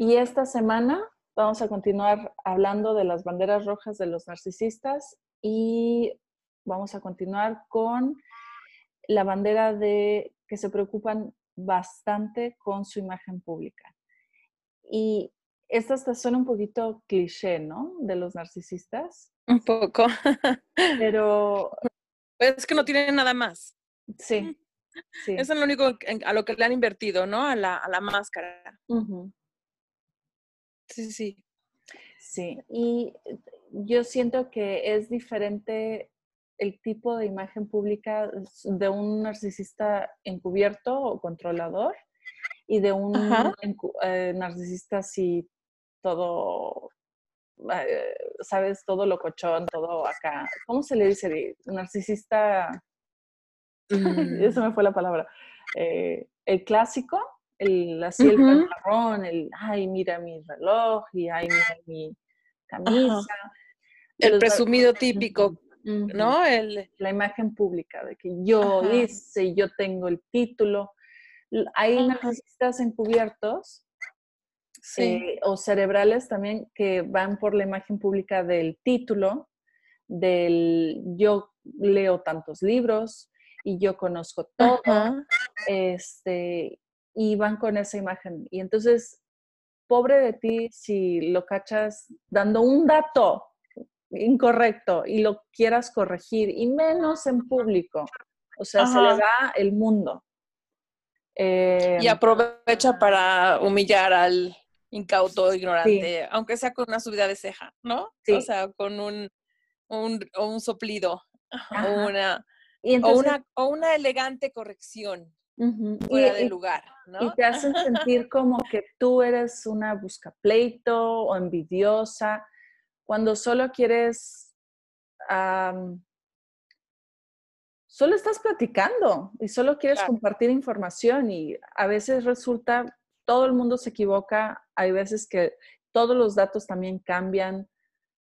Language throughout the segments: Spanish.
Y esta semana vamos a continuar hablando de las banderas rojas de los narcisistas y vamos a continuar con la bandera de que se preocupan bastante con su imagen pública. Y esta suena un poquito cliché, ¿no? De los narcisistas. Un poco. Pero... Es que no tienen nada más. Sí. sí. Eso es lo único a lo que le han invertido, ¿no? A la, a la máscara. Sí, sí. Sí, y yo siento que es diferente el tipo de imagen pública de un narcisista encubierto o controlador y de un eh, narcisista así todo, eh, sabes, todo locochón, todo acá. ¿Cómo se le dice? Narcisista, mm. eso me fue la palabra. Eh, el clásico, el, así el pantalón, el, ay, mira mi reloj y ay, mira mi camisa. El presumido típico, ¿no? El... La imagen pública de que yo hice, yo tengo el título. Hay narcisistas encubiertos eh, o cerebrales también que van por la imagen pública del título, del yo leo tantos libros y yo conozco todo. Este, y van con esa imagen. Y entonces, pobre de ti si lo cachas dando un dato incorrecto y lo quieras corregir, y menos en público. O sea, se le da el mundo. y em, aprovecha para humillar al incauto, ignorante, aunque sea con una subida de ceja, ¿no? O sea, con un, un, un soplido o una, o una, o una elegante corrección fuera de lugar, ¿no? Y te hacen sentir como que tú eres una buscapleito o envidiosa, cuando solo quieres, solo estás platicando y solo quieres compartir información y a veces resulta, todo el mundo se equivoca, hay veces que todos los datos también cambian,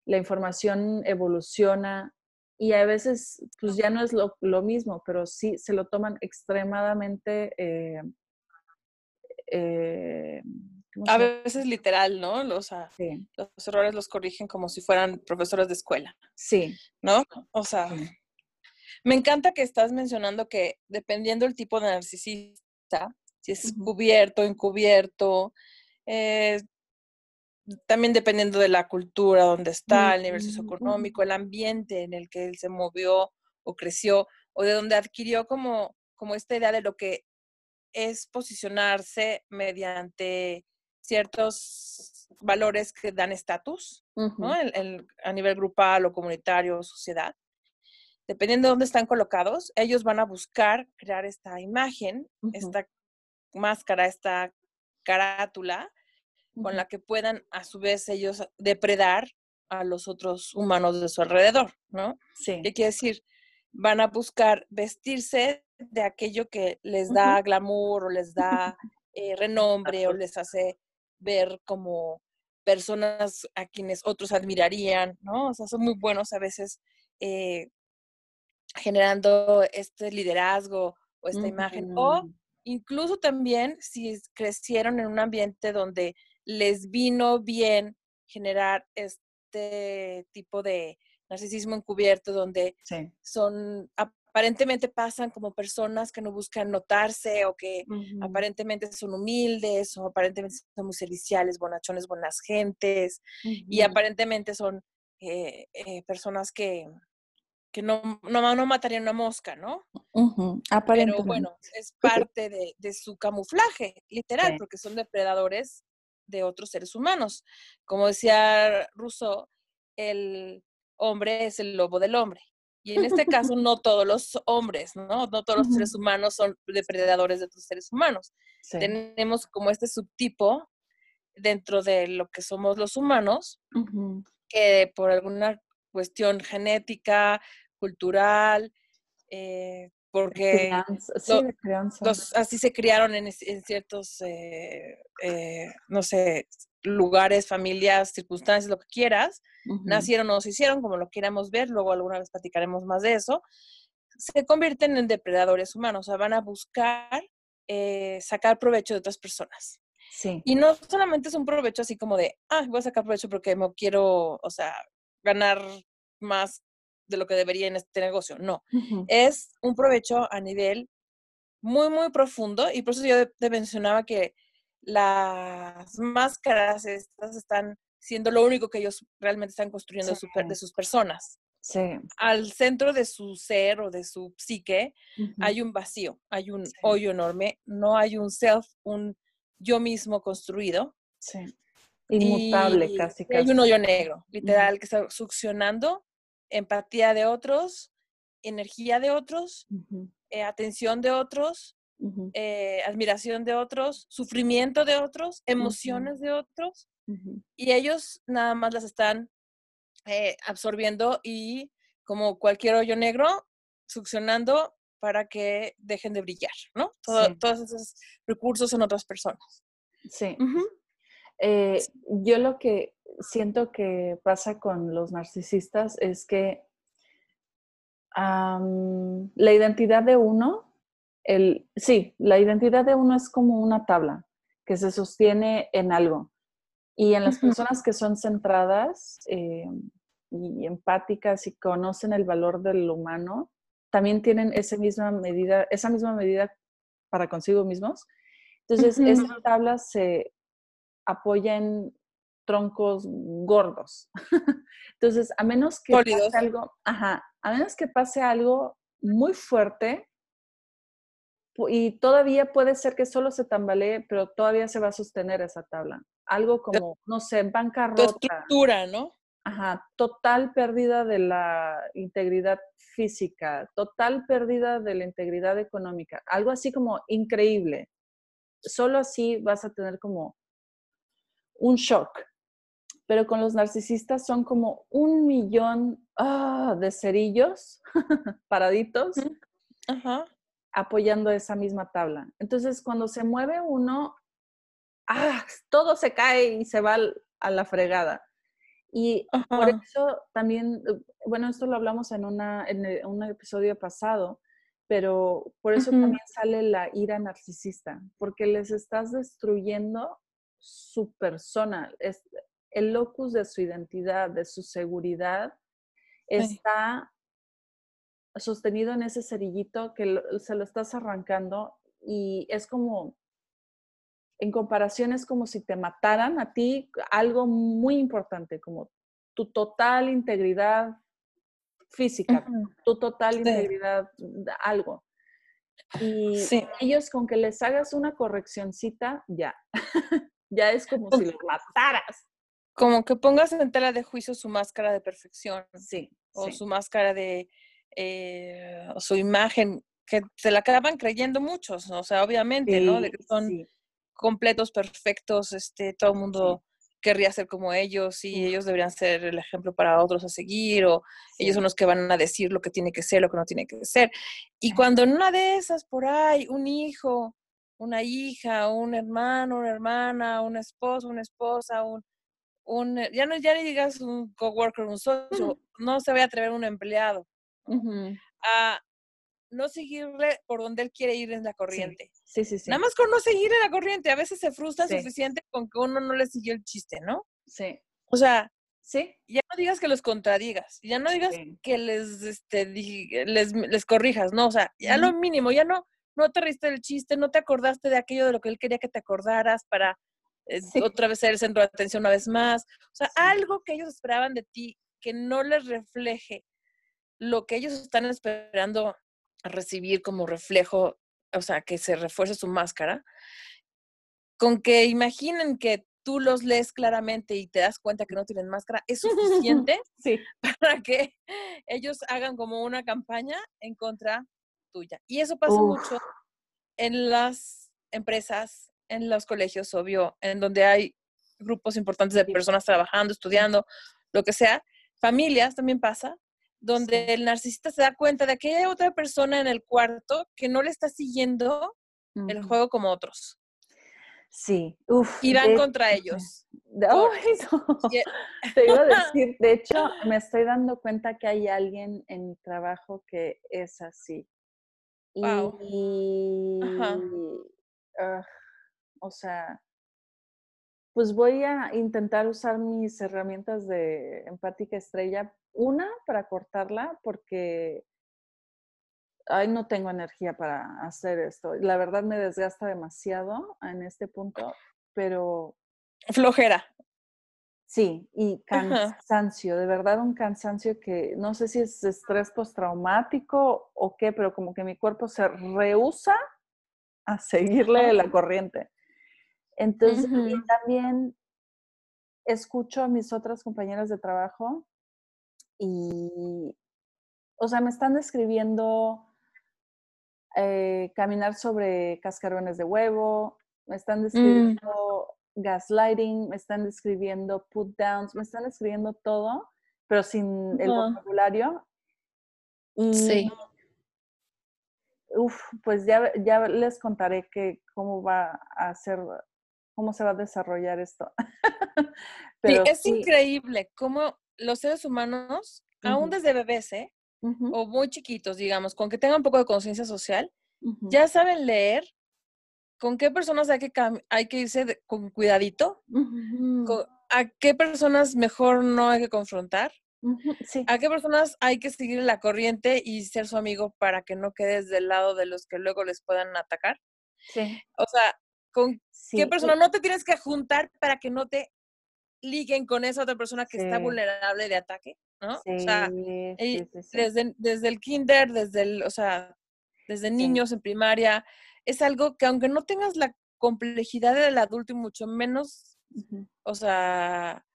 la información evoluciona y a veces pues ya no es lo, mismo, pero sí se lo toman extremadamente... Eh, eh, a veces literal, ¿no? Los, los errores los corrigen como si fueran profesores de escuela. Sí. ¿No? O sea, me encanta que estás mencionando que dependiendo del tipo de narcisista, si es cubierto, encubierto, eh, también dependiendo de la cultura donde está, el nivel socioeconómico, el ambiente en el que él se movió o creció, o de donde adquirió como, como esta idea de lo que es posicionarse mediante ciertos valores que dan estatus, ¿no? a nivel grupal o comunitario o sociedad. Dependiendo de dónde están colocados, ellos van a buscar crear esta imagen, esta máscara, esta carátula, con la que puedan a su vez ellos depredar a los otros humanos de su alrededor, ¿no? Sí. ¿Qué quiere decir? Van a buscar vestirse de aquello que les da glamour o les da eh, renombre o les hace ver como personas a quienes otros admirarían, ¿no? O sea, son muy buenos a veces eh, generando este liderazgo o esta imagen. O incluso también si crecieron en un ambiente donde les vino bien generar este tipo de narcisismo encubierto donde son aparentemente pasan como personas que no buscan notarse o que aparentemente son humildes o aparentemente son muy serviciales, bonachones, buenas gentes y aparentemente son eh, eh, personas que, que no, no, matarían una mosca, ¿no? Pero bueno, es parte de, de su camuflaje, literal, porque son depredadores de otros seres humanos. Como decía Rousseau, el hombre es el lobo del hombre Y en este caso, no todos los hombres, ¿no? No todos los seres humanos son depredadores de otros seres humanos. Tenemos como este subtipo dentro de lo que somos los humanos, que por alguna cuestión genética, cultural, eh, porque así se criaron en, ciertos, eh, eh, no sé, lugares, familias, circunstancias, lo que quieras, nacieron o se hicieron, como lo quieramos ver, luego alguna vez platicaremos más de eso, se convierten en depredadores humanos, o sea, van a buscar sacar provecho de otras personas. Sí. Y no solamente es un provecho así como de, ah, voy a sacar provecho porque me quiero, o sea, ganar más de lo que debería en este negocio. No, es un provecho a nivel muy, muy profundo y por eso yo te mencionaba que las máscaras estas están siendo lo único que ellos realmente están construyendo de, sus personas. Sí. Al centro de su ser o de su psique hay un vacío, hay un hoyo enorme, no hay un self, un yo mismo construido. Sí. Inmutable casi, casi. Hay un hoyo negro, literal, que está succionando empatía de otros, energía de otros, eh, atención de otros, eh, admiración de otros, sufrimiento de otros, emociones de otros, y ellos nada más las están eh, absorbiendo y como cualquier hoyo negro, succionando para que dejen de brillar, ¿no? Todos esos recursos en otras personas. Sí. yo lo que siento que pasa con los narcisistas es que la identidad de uno, el, sí, la identidad de uno es como una tabla que se sostiene en algo. Y en las personas que son centradas eh, y empáticas y conocen el valor del humano, también tienen esa misma medida, esa misma medida para consigo mismos. Entonces, esa tabla se apoya en troncos gordos. Entonces, a menos que pase algo, ajá, a menos que pase algo muy fuerte, y todavía puede ser que solo se tambalee, pero todavía se va a sostener esa tabla. Algo como, no sé, bancarrota. estructura, ¿no? Ajá, total pérdida de la integridad física, total pérdida de la integridad económica, algo así como increíble. Solo así vas a tener como un shock pero con los narcisistas son como un millón ah, de cerillos paraditos apoyando esa misma tabla. Entonces, cuando se mueve uno, ah, todo se cae y se va a la fregada. Y por eso también, bueno, esto lo hablamos en, una, en un episodio pasado, pero por eso también sale la ira narcisista, porque les estás destruyendo su persona. Es, el locus de su identidad, de su seguridad, está sostenido en ese cerillito que se lo estás arrancando y es como, en comparación es como si te mataran a ti algo muy importante, como tu total integridad física, tu total integridad, algo. Y ellos con que les hagas una correccioncita, ya, ya es como si los mataras como que pongas en tela de juicio su máscara de perfección. Sí. O su máscara de, eh, su imagen, que se la acaban creyendo muchos, o sea, obviamente, ¿no? De que son completos, perfectos, este, todo el mundo querría ser como ellos y ellos deberían ser el ejemplo para otros a seguir o ellos son los que van a decir lo que tiene que ser, lo que no tiene que ser. Y cuando en una de esas por ahí, un hijo, una hija, un hermano, una hermana, un esposo, una esposa, un un, eh, ya no ya le digas un coworker, un socio, no se va a atrever un empleado a no seguirle por donde él quiere ir en la corriente. Sí, sí, sí. Nada más con no seguir en la corriente, a veces se frustra suficiente con que uno no le siguió el chiste, ¿no? Sí. O sea, sí. Ya no digas que los contradigas, ya no digas que les, este, les, les corrijas, no, o sea, ya lo mínimo, ya no, no te riste el chiste, no te acordaste de aquello de lo que él quería que te acordaras para otra vez ser el centro de atención una vez más. O sea, algo que ellos esperaban de ti que no les refleje lo que ellos están esperando recibir como reflejo, o sea, que se refuerce su máscara, con que imaginen que tú los lees claramente y te das cuenta que no tienen máscara, es suficiente Sí. para que ellos hagan como una campaña en contra tuya. Y eso pasa Uf. mucho en las empresas, en los colegios, obvio, en donde hay grupos importantes de personas trabajando, estudiando, lo que sea. Familias también pasa, donde el narcisista se da cuenta de que hay otra persona en el cuarto que no le está siguiendo el juego como otros. Sí, uf. Y van de- contra ellos. Y- Te iba a decir, de hecho, me estoy dando cuenta que hay alguien en mi trabajo que es así. Guau. Y, Ajá. ah, o sea, pues voy a intentar usar mis herramientas de empática estrella. Una, para cortarla, porque, ay, no tengo energía para hacer esto. La verdad me desgasta demasiado en este punto, pero Flojera. Sí, y Ajá. cansancio, de verdad un cansancio que no sé si es estrés postraumático o qué, pero como que mi cuerpo se rehúsa a seguirle la corriente. Entonces, y también escucho a mis otras compañeras de trabajo y, o sea, me están describiendo eh, caminar sobre cascarones de huevo, me están describiendo gaslighting, me están describiendo put downs, me están describiendo todo, pero sin el vocabulario. Y, Sí. uf, pues ya, ya les contaré que cómo va a ser, cómo se va a desarrollar esto. Sí, es sí, increíble cómo los seres humanos, aún ujú, desde bebés, ¿eh? o muy chiquitos, digamos, con que tengan un poco de conciencia social, ya saben leer con qué personas hay que, hay que irse de- con cuidadito, a qué personas mejor no hay que confrontar, Sí, a qué personas hay que seguir la corriente y ser su amigo para que no quedes del lado de los que luego les puedan atacar. sí, O sea, con qué sí. persona no te tienes que juntar para que no te liguen con esa otra persona que está vulnerable de ataque, ¿no? O sea, Sí, y sí, sí. desde, desde el kinder, desde el, o sea, desde niños en primaria, es algo que aunque no tengas la complejidad del adulto y mucho menos, o sea,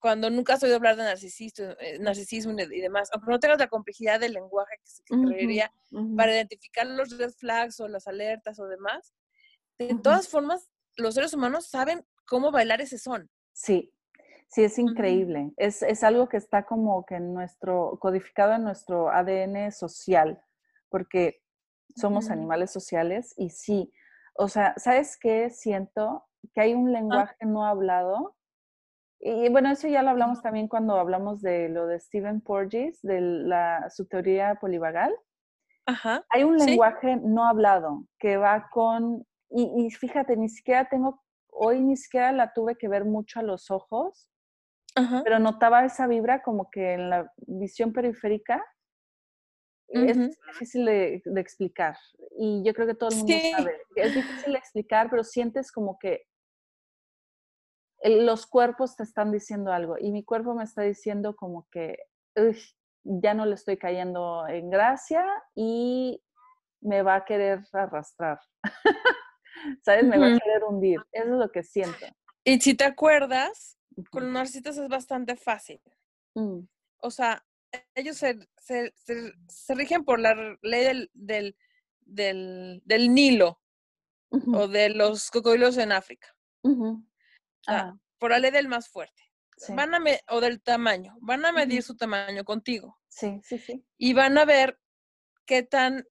cuando nunca has oído hablar de narcisismo, eh, narcisismo y de- y demás, aunque no tengas la complejidad del lenguaje que se ujú, para identificar los red flags o las alertas o demás, de todas formas, los seres humanos saben cómo bailar ese son. Sí, sí, es increíble. Es, es algo que está como que en nuestro, codificado en nuestro ADN social, porque somos animales sociales y sí, o sea, ¿sabes qué? Siento que hay un lenguaje no hablado. Y bueno, eso ya lo hablamos también cuando hablamos de lo de Stephen Porges, de la, su teoría polivagal. Ajá. Hay un Sí. lenguaje no hablado que va con, y, y fíjate, ni siquiera tengo, hoy ni siquiera la tuve que ver mucho a los ojos, Ajá. pero notaba esa vibra como que en la visión periférica es Ujú. difícil de, de explicar. Y yo creo que todo el mundo Sí. sabe. Es difícil de explicar, pero sientes como que el- los cuerpos te están diciendo algo. Y mi cuerpo me está diciendo como que "Uy, ya no le estoy cayendo en gracia y me va a querer arrastrar. ¿Sabes? Me va a querer hundir. Eso es lo que siento. Y si te acuerdas, con los narcisistas es bastante fácil. Mm, O sea, ellos se, se, se- se rigen por la ley del, del, del, del Nilo o de los cocodrilos en África. O sea, por la ley del más fuerte. sí. Van a me- o del tamaño. Van a medir su tamaño contigo Sí, sí, sí. y van a ver qué tan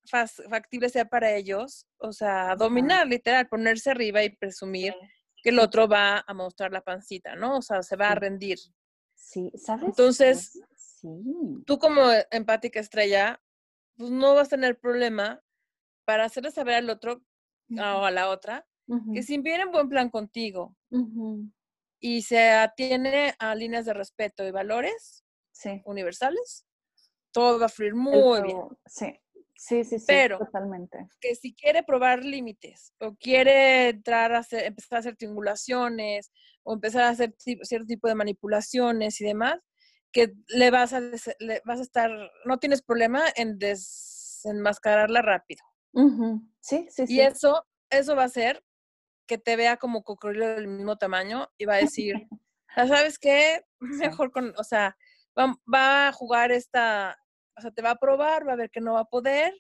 factible sea para ellos, o sea, dominar, literal, ponerse arriba y presumir Sí, que el otro va a mostrar la pancita, ¿no? O sea, se va a rendir. Sí, ¿sabes? Entonces, sí. tú como empática estrella, pues no vas a tener problema para hacerle saber al otro o a la otra que si viene en buen plan contigo y se atiene a líneas de respeto y valores universales, todo va a fluir muy bien. Sí, sí, sí, sí, Pero- totalmente. Que si quiere probar límites o quiere entrar a hacer, empezar a hacer triangulaciones o empezar a hacer cierto tipo de manipulaciones y demás, que le vas a, le vas a estar, no tienes problema en desenmascararla rápido. Ujú, Sí, sí, Y sí. eso, eso va a hacer que te vea como cocodrilo del mismo tamaño y va a decir, "Ah, ¿sabes qué? Mejor con, o sea, va, va a jugar esta, o sea, te va a probar, va a ver que no va a poder,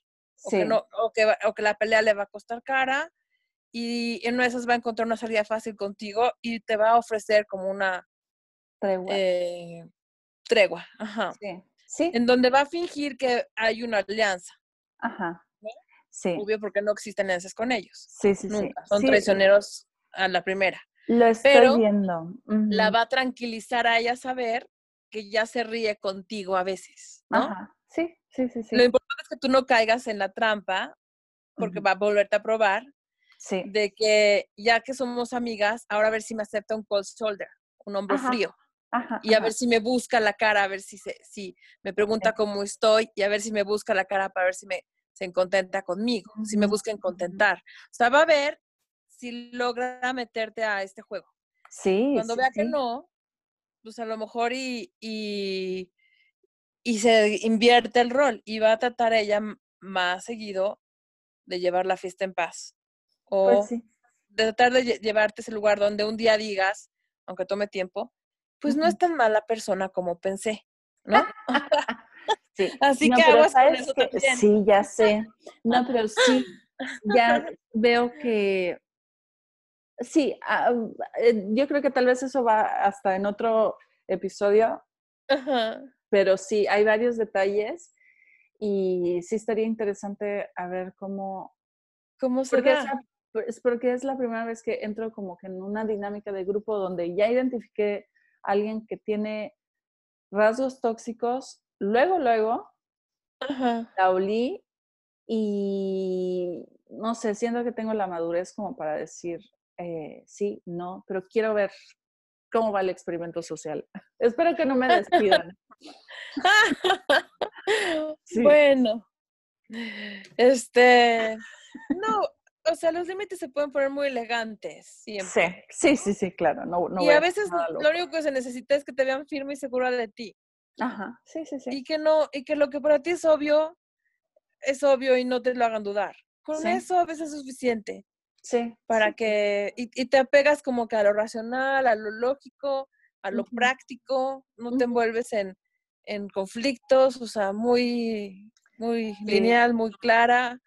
o, que no, o, que, va- o que la pelea le va a costar cara, y en una de esas va a encontrar una salida fácil contigo y te va a ofrecer como una tregua. eh, tregua, ajá, sí, sí, en donde va a fingir que hay una alianza, ajá. ¿no? Sí, obvio porque no existen alianzas con ellos, sí, sí, sí. son Sí, traicioneros a la primera. Lo estoy pero viendo. La va a tranquilizar a ella saber que ya se ríe contigo a veces, ¿no? Ajá, sí, sí, sí, sí. Lo importante es que tú no caigas en la trampa, porque ujú, va a volverte a probar, Sí, de que ya que somos amigas, ahora a ver si me acepta un cold shoulder, un hombro Ajá, frío, ajá, y a ajá. ver si me busca la cara, a ver si, se, si me pregunta sí, cómo estoy, y a ver si me busca la cara para ver si me se contenta conmigo, si me busca contentar. O sea, va a ver si logra meterte a este juego. Sí, Cuando sí, vea que no, pues a lo mejor y, y, y se invierte el rol y va a tratar ella m- más seguido de llevar la fiesta en paz Pues o sí. de tratar de lle- llevarte a ese lugar donde un día digas, aunque tome tiempo, pues no es tan mala persona como pensé, ¿no? Sí. Así No, que pero aguas con sabes eso que también. sí, ya sé. No, pero sí, ya veo que sí, eh, yo creo que tal vez eso va hasta en otro episodio, Ajá. Pero sí, hay varios detalles y sí estaría interesante a ver cómo, ¿Cómo se porque es, da? la- es porque es la primera vez que entro como que en una dinámica de grupo donde ya identifiqué a alguien que tiene rasgos tóxicos, luego, luego Ajá. la olí y no sé, siento que tengo la madurez como para decir eh, sí, no, pero quiero ver cómo va el experimento social. Espero que no me despidan. Sí. Bueno, este, no, o sea, los límites se pueden poner muy elegantes Sí, siempre. sí, sí, sí, claro, no, no y a veces lo único que se necesita es que te vean firme y segura de ti. Ajá, sí, sí, sí. Y que no, y que lo que para ti es obvio, es obvio y no te lo hagan dudar. Con Sí. eso a veces es suficiente Sí, para sí. que, y, y te apegas como que a lo racional, a lo lógico, a lo práctico, no te envuelves en, en conflictos, o sea, muy, muy Sí. lineal, muy clara.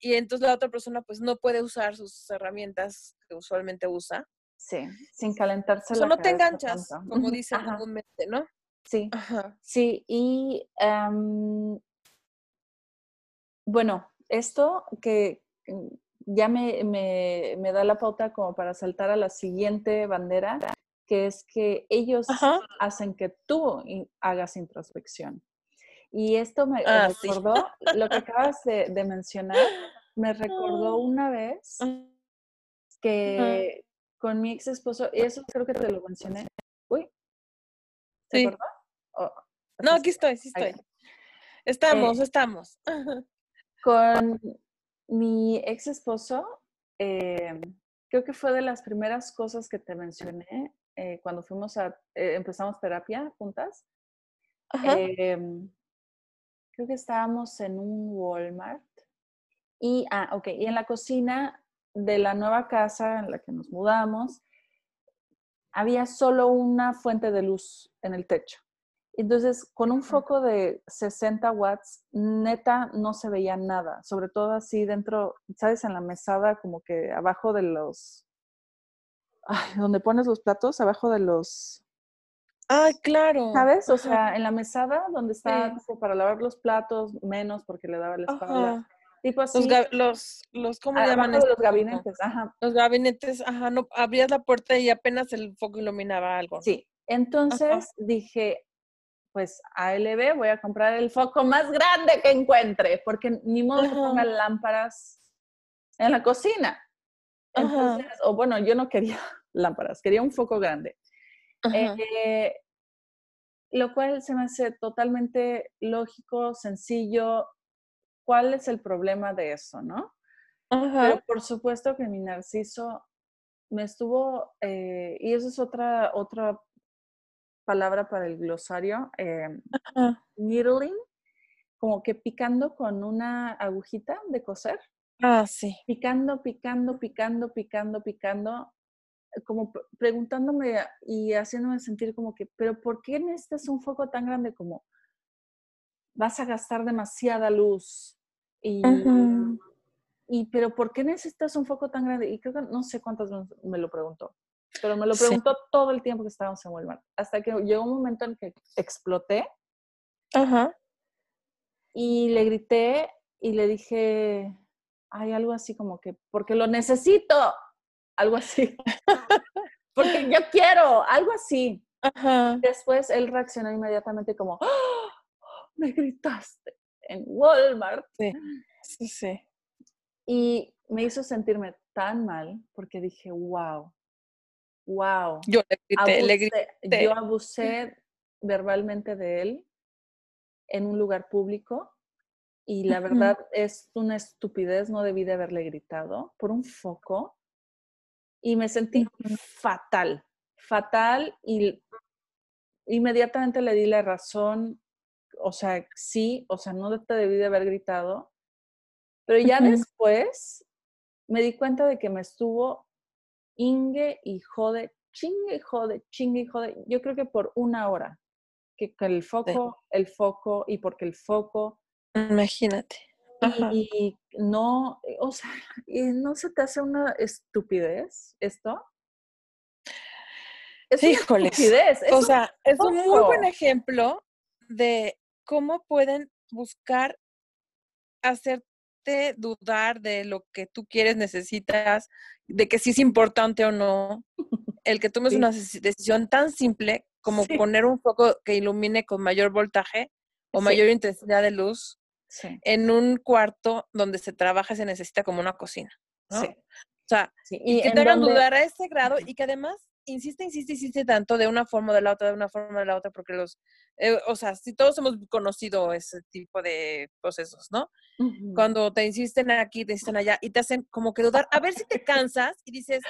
Y entonces la otra persona pues no puede usar sus herramientas que usualmente usa. Sí, sin calentarse O sea, la no te enganchas, tanto. como dicen Ajá, comúnmente, ¿no? sí, Ajá. sí. Y em, bueno, esto que mm, ya me, me, me da la pauta como para saltar a la siguiente bandera, que es que ellos Ajá. hacen que tú hagas introspección. Y esto me Ah, sí. recordó, lo que acabas de, de mencionar, me recordó una vez Ajá. que con mi ex esposo, y eso creo que te lo mencioné. Uy, ¿se Sí. Oh, No, aquí estoy, sí estoy. Estamos, Eh, estamos. Con mi ex esposo, eh, creo que fue de las primeras cosas que te mencioné eh, cuando fuimos a, eh, empezamos terapia juntas. Em, creo que estábamos en un Walmart. Y, ah, ok, y en la cocina de la nueva casa en la que nos mudamos, había solo una fuente de luz en el techo. Entonces, con un foco de 60 watts, neta, no se veía nada, sobre todo así dentro, ¿sabes? En la mesada, como que abajo de los, ay, donde pones los platos, abajo de los, Ay, claro. ¿sabes? O sea, en la mesada donde está Sí. tipo, para lavar los platos, menos porque le daba la espalda. Ajá. Tipo Los, así, ga- los, los, ¿cómo le llaman los gabinetes, ajá. Los gabinetes, ajá, no, abrías la puerta y apenas el foco iluminaba algo. Sí, entonces dije, pues ALB, voy a comprar el foco más grande que encuentre, porque ni modo que ponga lámparas en la cocina. Ajá. Entonces, o bueno, yo no quería lámparas, quería un foco grande. Eh, lo cual se me hace totalmente lógico, sencillo. ¿Cuál es el problema de eso, no? Pero Ajá. por supuesto que mi narciso me estuvo, eh, y eso es otra, otra palabra para el glosario, eh, needling, como que picando con una agujita de coser. Ah, sí. Picando, picando, picando, picando, picando, como preguntándome y haciéndome sentir como que, pero ¿por qué necesitas un foco tan grande como vas a gastar demasiada luz? Y, y pero ¿por qué necesitas un foco tan grande? Y creo que no sé cuántas veces me lo preguntó, pero me lo preguntó todo el tiempo que estábamos en Walmart, hasta que llegó un momento en que exploté. Ajá. Y le grité y le dije, hay algo así como que, porque lo necesito, algo así. porque yo quiero, algo así. Ajá. Después él reaccionó inmediatamente como, ¡Ah! me gritaste en Walmart. Sí, sí, sí. Y me hizo sentirme tan mal porque dije, wow, wow. Yo le grité, le grité. Yo abusé verbalmente de él en un lugar público y la verdad es una estupidez, no debí de haberle gritado por un foco y me sentí fatal, fatal y inmediatamente le di la razón, o sea, sí, o sea, no te debí de haber gritado, pero ya después me di cuenta de que me estuvo ingue y jode, chingue y jode, chingue y jode, yo creo que por una hora, que, el foco, el foco y porque el foco. Imagínate. Y, no, o sea, y no se te hace una estupidez esto. Es Híjoles. estupidez. o sea, es un muy buen ejemplo de cómo pueden buscar hacerte dudar de lo que tú quieres, necesitas, de que si es importante o no. El que tomes una decisión tan simple como poner un foco que ilumine con mayor voltaje o mayor intensidad de luz en un cuarto donde se trabaja se necesita como una cocina. ¿no? O sea, y que te hagan dudar a ese grado y que además insiste, insiste, insiste tanto de una forma o de la otra, de una forma o de la otra, porque los, eh, o sea, si todos hemos conocido ese tipo de procesos, ¿no? Cuando te insisten aquí, te insisten allá y te hacen como que dudar, a ver si te cansas y dices,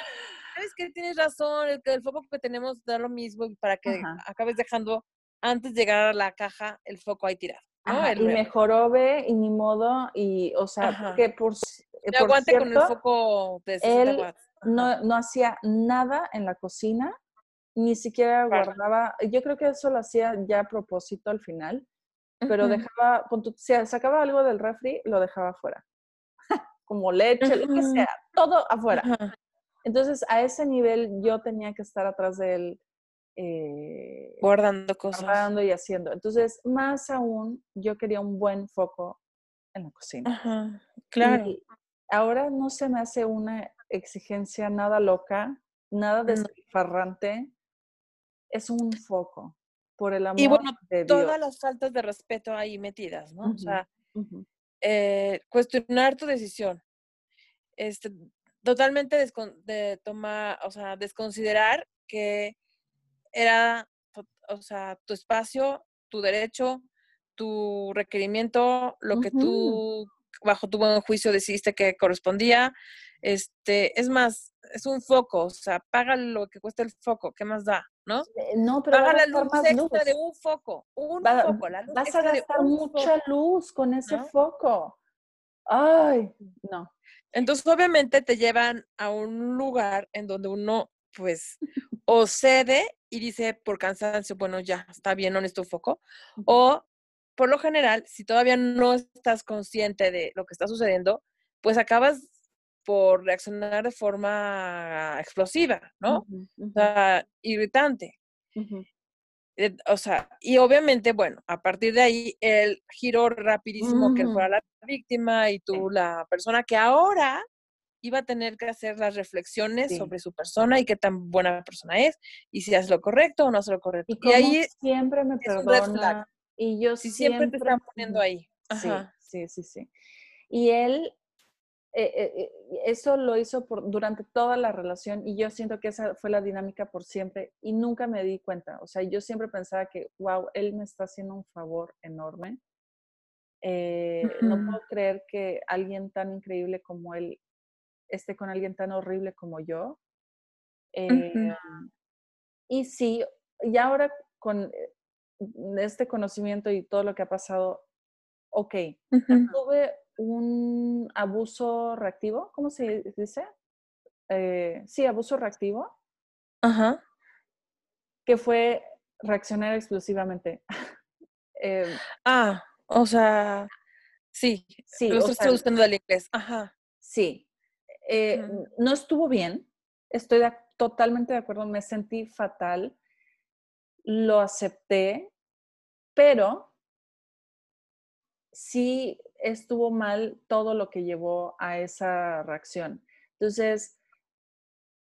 sabes que tienes razón, el, el foco que tenemos da lo mismo para que acabes dejando antes de llegar a la caja el foco ahí tirado. y mejoró ve y ni modo y o sea que por, por aguante con el foco de 60 No, no hacía nada en la cocina ni siquiera guardaba yo creo que eso lo hacía ya a propósito al final pero dejaba si sacaba algo del refri lo dejaba afuera como leche lo que sea todo afuera entonces, a ese nivel yo tenía que estar atrás de él. Eh, guardando cosas. Guardando y haciendo. Entonces, más aún, yo quería un buen foco en la cocina. Ajá, claro. Y ahora no se me hace una exigencia nada loca, nada desfarrante. Es un foco, por el amor y bueno, de todas las faltas de respeto ahí metidas, ¿no? o sea, eh, cuestionar tu decisión. Este, totalmente de tomar, o sea, desconsiderar que era, o sea, tu espacio, tu derecho, tu requerimiento, lo que tú bajo tu buen juicio decidiste que correspondía. Este, es más, es un foco, o sea, paga lo que cuesta el foco, ¿qué más da? ¿No? Eh, no, pero paga la luz extra de un foco, un foco, la luz Vas a gastar mucha luz con ese foco. Ay, no. Entonces, obviamente te llevan a un lugar en donde uno, pues, o cede y dice por cansancio, bueno, ya, está bien, no necesito foco, o por lo general, si todavía no estás consciente de lo que está sucediendo, pues acabas por reaccionar de forma explosiva, ¿no? O sea, irritante. Eh, o sea, y obviamente, bueno, a partir de ahí, el giro rapidísimo que fuera la víctima y tú la persona que ahora iba a tener que hacer las reflexiones sobre su persona y qué tan buena persona es y si hace lo correcto o no hace lo correcto. Y, ahí siempre me perdona. Y yo si siempre, te están poniendo ahí. Sí, sí, sí, Y él eh, eh, eh, eso lo hizo por, durante toda la relación y yo siento que esa fue la dinámica por siempre y nunca me di cuenta. O sea, yo siempre pensaba que, wow, él me está haciendo un favor enorme. No puedo creer que alguien tan increíble como él esté con alguien tan horrible como yo. Y sí, y ahora con este conocimiento y todo lo que ha pasado, ok, tuve un abuso reactivo, ¿cómo se dice? Eh, sí, abuso reactivo. Ajá. Que fue reaccionar explosivamente. Em, ah, o sea, sí, sí. Lo estoy traduciendo del inglés. Ajá. Sí. Eh, no estuvo bien. Estoy totalmente de acuerdo. Me sentí fatal. Lo acepté, pero sí estuvo mal todo lo que llevó a esa reacción. Entonces,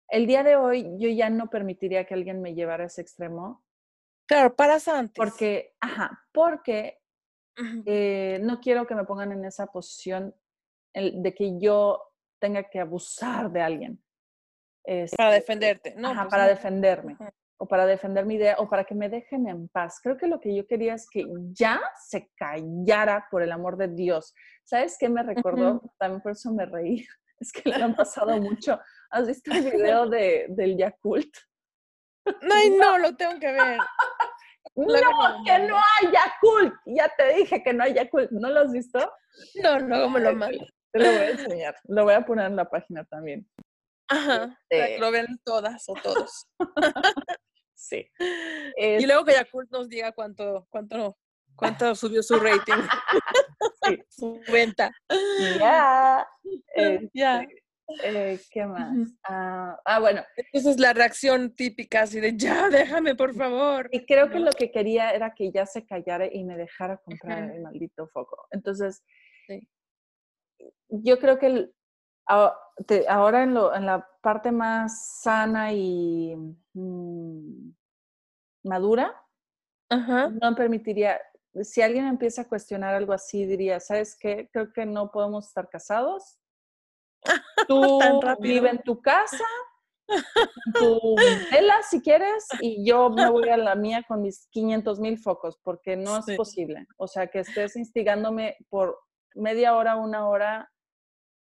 el día de hoy yo ya no permitiría que alguien me llevara a ese extremo. Claro, para antes. Porque, ajá, porque eh, no quiero que me pongan en esa posición de que yo tenga que abusar de alguien. para este, defenderte, ¿no? Ajá, pues para defenderme. O para defender mi idea, o para que me dejen en paz. Creo que lo que yo quería es que ya se callara por el amor de Dios. ¿Sabes qué me recordó? También por eso me reí. Es que le han pasado mucho. ¿Has visto el video de, del Yakult? No, no, lo tengo que ver. no, que no hay Yakult. Ya te dije que no hay Yakult. ¿No lo has visto? No, luego me lo mando. Te lo voy a enseñar. Lo voy a poner en la página también. Ajá. Este lo ven todas o todos. sí. Y luego que Yakult nos diga cuánto, cuánto, cuánto subió su rating. sí. su venta. Ya. ya. Este, eh, ¿Qué más? Ah, ah, bueno. Esa es la reacción típica, así de ya, déjame, por favor. Y creo que lo que quería era que ya se callara y me dejara comprar el maldito foco. Entonces, yo creo que ahora en, lo, en, la parte más sana y mm, madura, no permitiría, si alguien empieza a cuestionar algo así, diría, ¿sabes qué? Creo que no podemos estar casados. Tú vive en tu casa, tu vela si quieres, y yo me voy a la mía con mis 500 mil focos, porque no es posible. O sea, que estés instigándome por media hora, una hora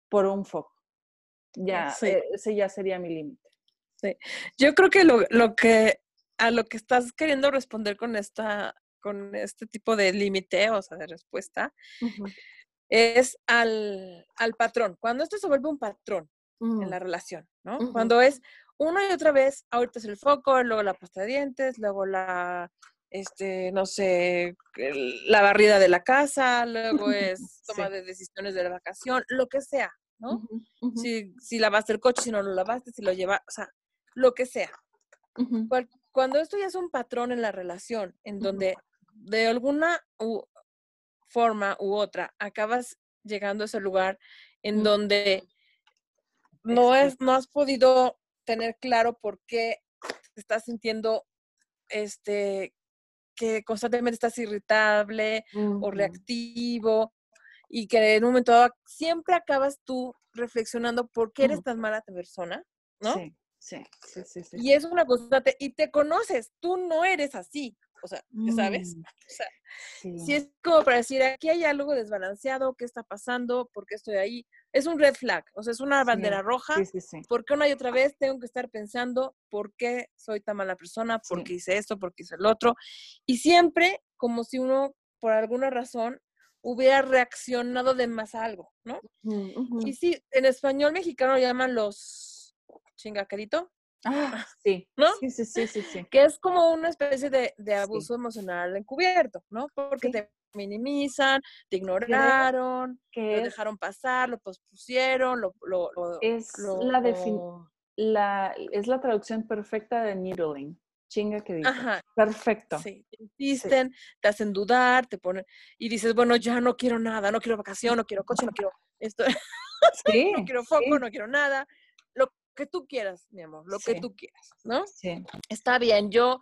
por un foco. Ya, e, ese ya sería mi límite. Sí. Yo creo que lo, lo, que a lo que estás queriendo responder con esta con este tipo de límite, o sea, de respuesta, es al, al, patrón. Cuando esto se vuelve un patrón en mm. la relación, ¿no? Cuando es una y otra vez, ahorita es el foco, luego la pasta de dientes, luego la, este, no sé, la barrida de la casa, luego es toma de decisiones de la vacación, lo que sea, ¿no? Si, si lavaste el coche, si no lo lavaste, si lo llevas, o sea, lo que sea. Cuando esto ya es un patrón en la relación, en donde de alguna forma u otra acabas llegando a ese lugar en donde no, es, no has podido tener claro por qué te estás sintiendo este que constantemente estás irritable o reactivo y que en un momento dado siempre acabas tú reflexionando por qué eres tan mala persona, ¿no? Sí, sí, sí, sí, Y es una constante, y te conoces, tú no eres así, o sea, ¿sabes? Mm. O sea, si es como para decir, aquí hay algo desbalanceado, ¿qué está pasando? ¿Por qué estoy ahí? Es un red flag, o sea, es una bandera roja. Sí, sí, porque una y otra vez tengo que estar pensando por qué soy tan mala persona, por qué hice esto, por qué hice el otro. Y siempre como si uno, por alguna razón, hubiera reaccionado de más a algo, ¿no? Y sí, en español mexicano llaman los chingaquerito. Ah, sí. ¿No? Sí, sí, sí, sí, Que es como una especie de, de abuso emocional encubierto, ¿no? Porque te minimizan, te ignoraron, que lo dejaron pasar, lo pospusieron, lo... lo, es, la la, es la traducción perfecta de needling. Chinga que dice. Ajá. Perfecto. Sí, te insisten, te hacen dudar, te ponen... Y dices, bueno, ya no quiero nada, no quiero vacación, no quiero coche, no quiero esto. Sí, no quiero foco, no quiero nada que tú quieras, mi amor, lo que tú quieras, ¿no? Sí. Está bien, yo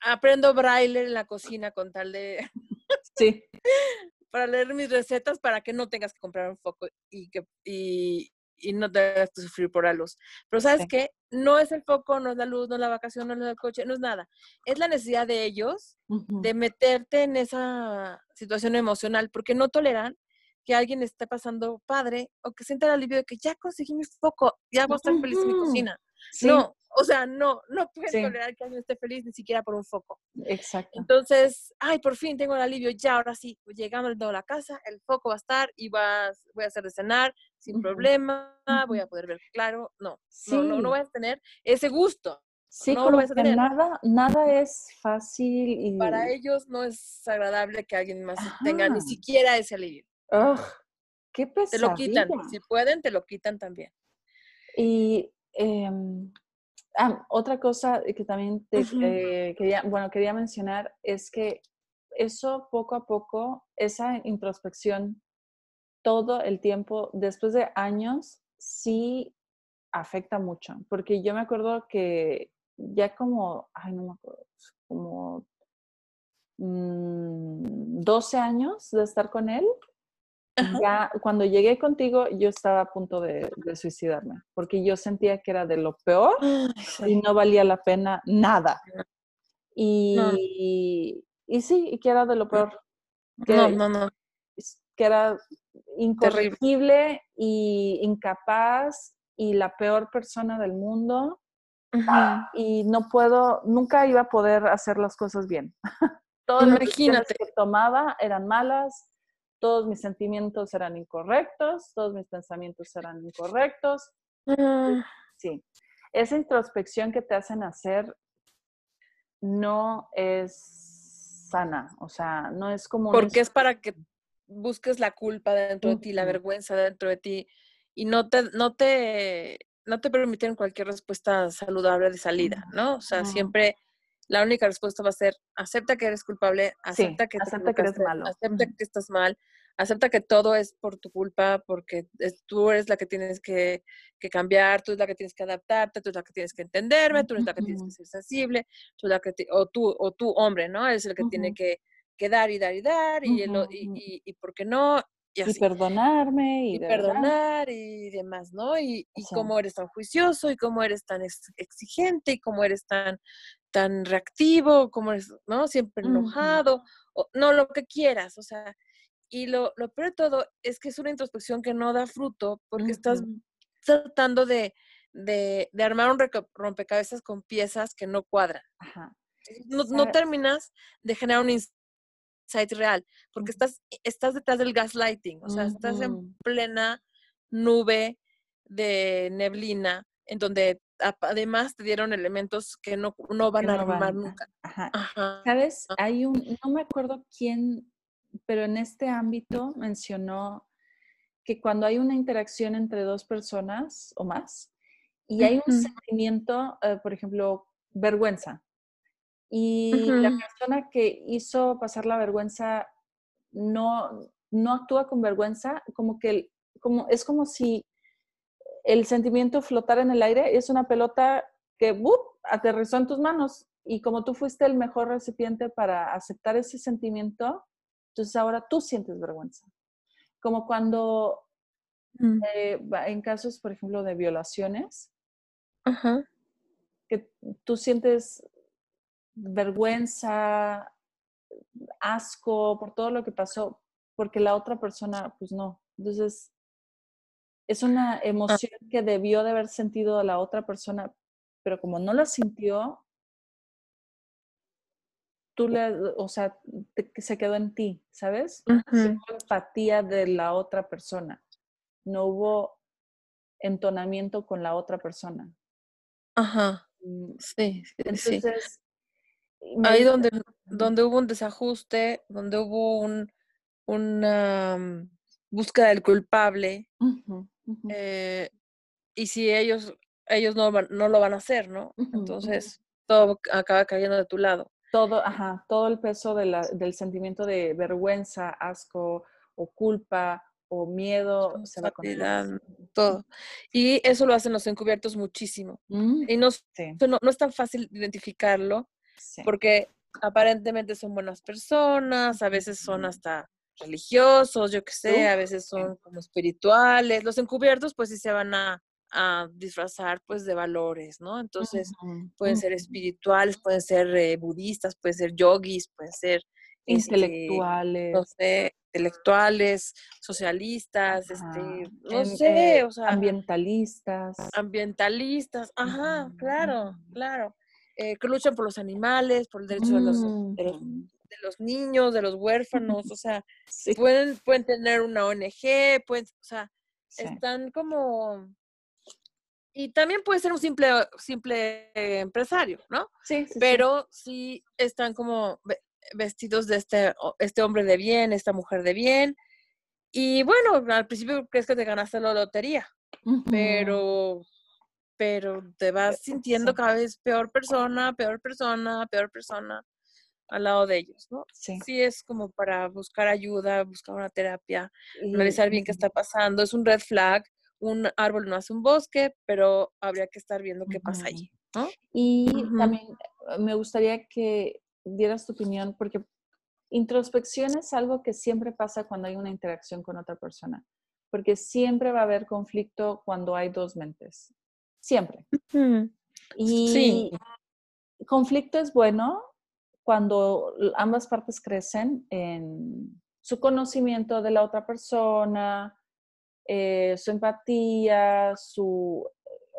aprendo braille en la cocina con tal de... Sí. para leer mis recetas para que no tengas que comprar un foco y que y, y no tengas que sufrir por la luz. Pero sabes qué, no es el foco, no es la luz, no es la vacación, no es el coche, no es nada. Es la necesidad de ellos de meterte en esa situación emocional porque no toleran que alguien esté pasando padre o que sienta el alivio de que ya conseguí mi foco, ya voy a estar feliz en mi cocina. No, O sea, no, no pueden tolerar que alguien esté feliz ni siquiera por un foco. Exacto. Entonces, ay, por fin tengo el alivio, ya, ahora sí, llegando a la casa, el foco va a estar y va, voy a hacer de cenar sin problema, voy a poder ver claro. No, no, no, no voy a tener ese gusto. Sí, no como que nada, nada es fácil y... Para ellos no es agradable que alguien más tenga ni siquiera ese alivio. ¡Qué pesadilla! Te lo quitan, si pueden, te lo quitan también. Y em, ah, otra cosa que también te, eh, quería, bueno, quería mencionar es que eso poco a poco, esa introspección todo el tiempo, después de años, sí afecta mucho, porque yo me acuerdo que ya como, ay, no me acuerdo, como 12 mm, años de estar con él, ya cuando llegué contigo yo estaba a punto de, suicidarme, porque yo sentía que era de lo peor y no valía la pena nada. Y, y sí, y que era de lo peor. Que, no, no, no. Que era incorregible y incapaz y la peor persona del mundo y no puedo, nunca iba a poder hacer las cosas bien. Todas las decisiones que tomaba eran malas, todos mis sentimientos eran incorrectos, todos mis pensamientos eran incorrectos. Ah. Sí, esa introspección que te hacen hacer no es sana, o sea, no es como... Porque es para que busques la culpa dentro de ti, la vergüenza dentro de ti y no te, no te no te permiten cualquier respuesta saludable de salida, ¿no? O sea, siempre la única respuesta va a ser, acepta que eres culpable, acepta que, acepta que eres malo, acepta que estás mal, acepta que todo es por tu culpa, porque tú eres la que tienes que, cambiar, tú eres la que tienes que adaptarte, tú eres la que tienes que entenderme, tú eres la que tienes que ser sensible, tú la que o tú, o tú hombre, ¿no? Eres el que tiene que, dar y dar y dar, y, y, y, ¿por qué no? Y, perdonarme. Y, perdonar y demás, ¿no? Y, y cómo eres tan juicioso y cómo eres tan exigente y cómo eres tan, tan reactivo, cómo eres, ¿no? Siempre enojado, o, no, lo que quieras, o sea. Y lo, lo peor de todo es que es una introspección que no da fruto porque estás tratando de, de, de, armar un rompecabezas con piezas que no cuadran. No, no, terminas de generar un real, porque estás, estás detrás del gaslighting, o sea, estás en plena nube de neblina, en donde además te dieron elementos que no, no van a armar nunca. ¿Sabes? Hay un, no me acuerdo quién, pero en este ámbito mencionó que cuando hay una interacción entre dos personas o más y hay un sentimiento, eh, por ejemplo, vergüenza, y la persona que hizo pasar la vergüenza no, no actúa con vergüenza, como que como, es como si el sentimiento flotara en el aire, es una pelota que ¡bup! aterrizó en tus manos y como tú fuiste el mejor recipiente para aceptar ese sentimiento, entonces ahora tú sientes vergüenza. Como cuando mm. eh, en casos, por ejemplo, de violaciones, que tú sientes vergüenza, asco por todo lo que pasó, porque la otra persona, pues no. Entonces, es una ah. emoción que debió de haber sentido la otra persona, pero como no la sintió, tú le, o sea, se quedó en ti, ¿sabes? Hubo empatía de la otra persona. No hubo entonamiento con la otra persona. Ajá. Mm, sí, sí. Entonces, Ahí donde, donde hubo un desajuste, donde hubo un, una mm, búsqueda del culpable, eh, y si ellos, ellos no, no lo van a hacer, ¿no? Entonces, todo acaba cayendo de tu lado. Todo, ajá, todo el peso de la, del sentimiento de vergüenza, asco o culpa o miedo se va con todo. Y eso lo hacen los encubiertos muchísimo. Mm, y no, no, no, es tan fácil identificarlo porque aparentemente son buenas personas, a veces son hasta religiosos, yo qué sé, a veces son como espirituales. Los encubiertos pues sí se van a, disfrazar pues de valores, ¿no? Entonces pueden ser espirituales, pueden ser eh, budistas, pueden ser yogis, pueden ser este, intelectuales. no sé, intelectuales, socialistas, este, no sé, eh, o sea, ambientalistas. ambientalistas, ajá, claro, claro, eh, que luchan por los animales, por el derecho de los, de los, Ujú. De los niños, de los huérfanos, o sea, Sí, pueden, pueden tener una ONG, pueden, o sea, sí. están como, y también puede ser un simple, simple eh, empresario, ¿no? Sí. Pero sí están como ve- vestidos de este, este hombre de bien, esta mujer de bien. Y bueno, al principio crees que te ganaste la lotería, pero, pero te vas sintiendo cada vez peor persona, peor persona, peor persona al lado de ellos, ¿no? Sí. Sí es como para buscar ayuda, buscar una terapia, Y- analizar bien qué está pasando. Es un red flag, un árbol no hace un bosque, pero habría que estar viendo qué pasa ahí, ¿no? Y también eh, me gustaría que dieras tu opinión, porque introspección es algo que siempre pasa cuando hay una interacción con otra persona, porque siempre va a haber conflicto cuando hay dos mentes, siempre. Y Sí. conflicto es bueno cuando ambas partes crecen en su conocimiento de la otra persona, eh, su empatía, su,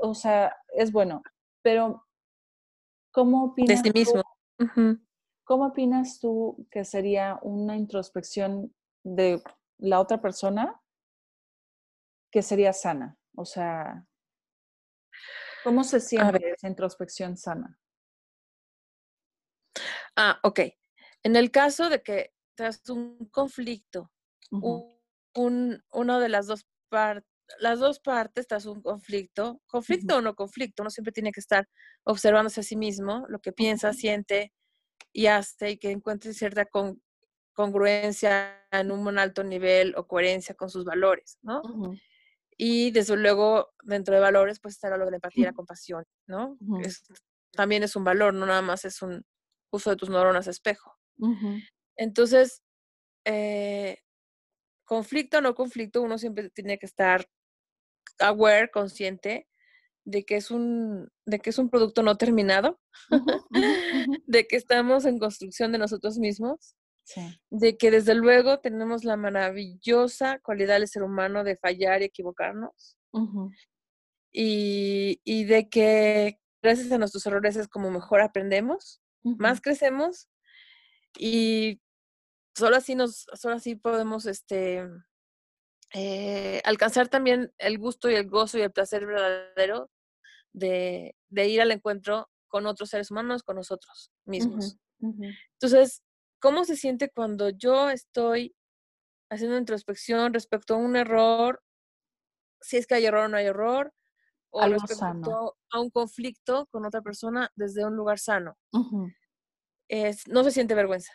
o sea, es bueno. Pero, ¿cómo De opinas tú, cómo opinas tú que sería una introspección de la otra persona que sería sana? O sea, ¿cómo se siente esa introspección sana? Ah, ok. En el caso de que tras un conflicto, Ujú, un, un- una de las dos partes, las dos partes tras un conflicto, conflicto o no conflicto, uno siempre tiene que estar observándose a sí mismo, lo que piensa, siente y hace y que encuentre cierta con- congruencia en un alto nivel o coherencia con sus valores, ¿no? Y desde luego, dentro de valores, pues estará lo de la empatía y la compasión, ¿no? Es, también es un valor, no nada más es un uso de tus neuronas espejo. Entonces, eh, conflicto o no conflicto, uno siempre tiene que estar aware, consciente de que es un, de que es un producto no terminado, de que estamos en construcción de nosotros mismos, Sí. de que desde luego tenemos la maravillosa cualidad del ser humano de fallar y equivocarnos, y, y de que gracias a nuestros errores es como mejor aprendemos, más crecemos y solo así nos, solo así podemos este, eh, alcanzar también el gusto y el gozo y el placer verdadero de, de ir al encuentro con otros seres humanos, con nosotros mismos. Entonces, ¿cómo se siente cuando yo estoy haciendo introspección respecto a un error? Si es que hay error o no hay error, o Algo respecto sano. a un conflicto con otra persona desde un lugar sano. Es, no se siente vergüenza.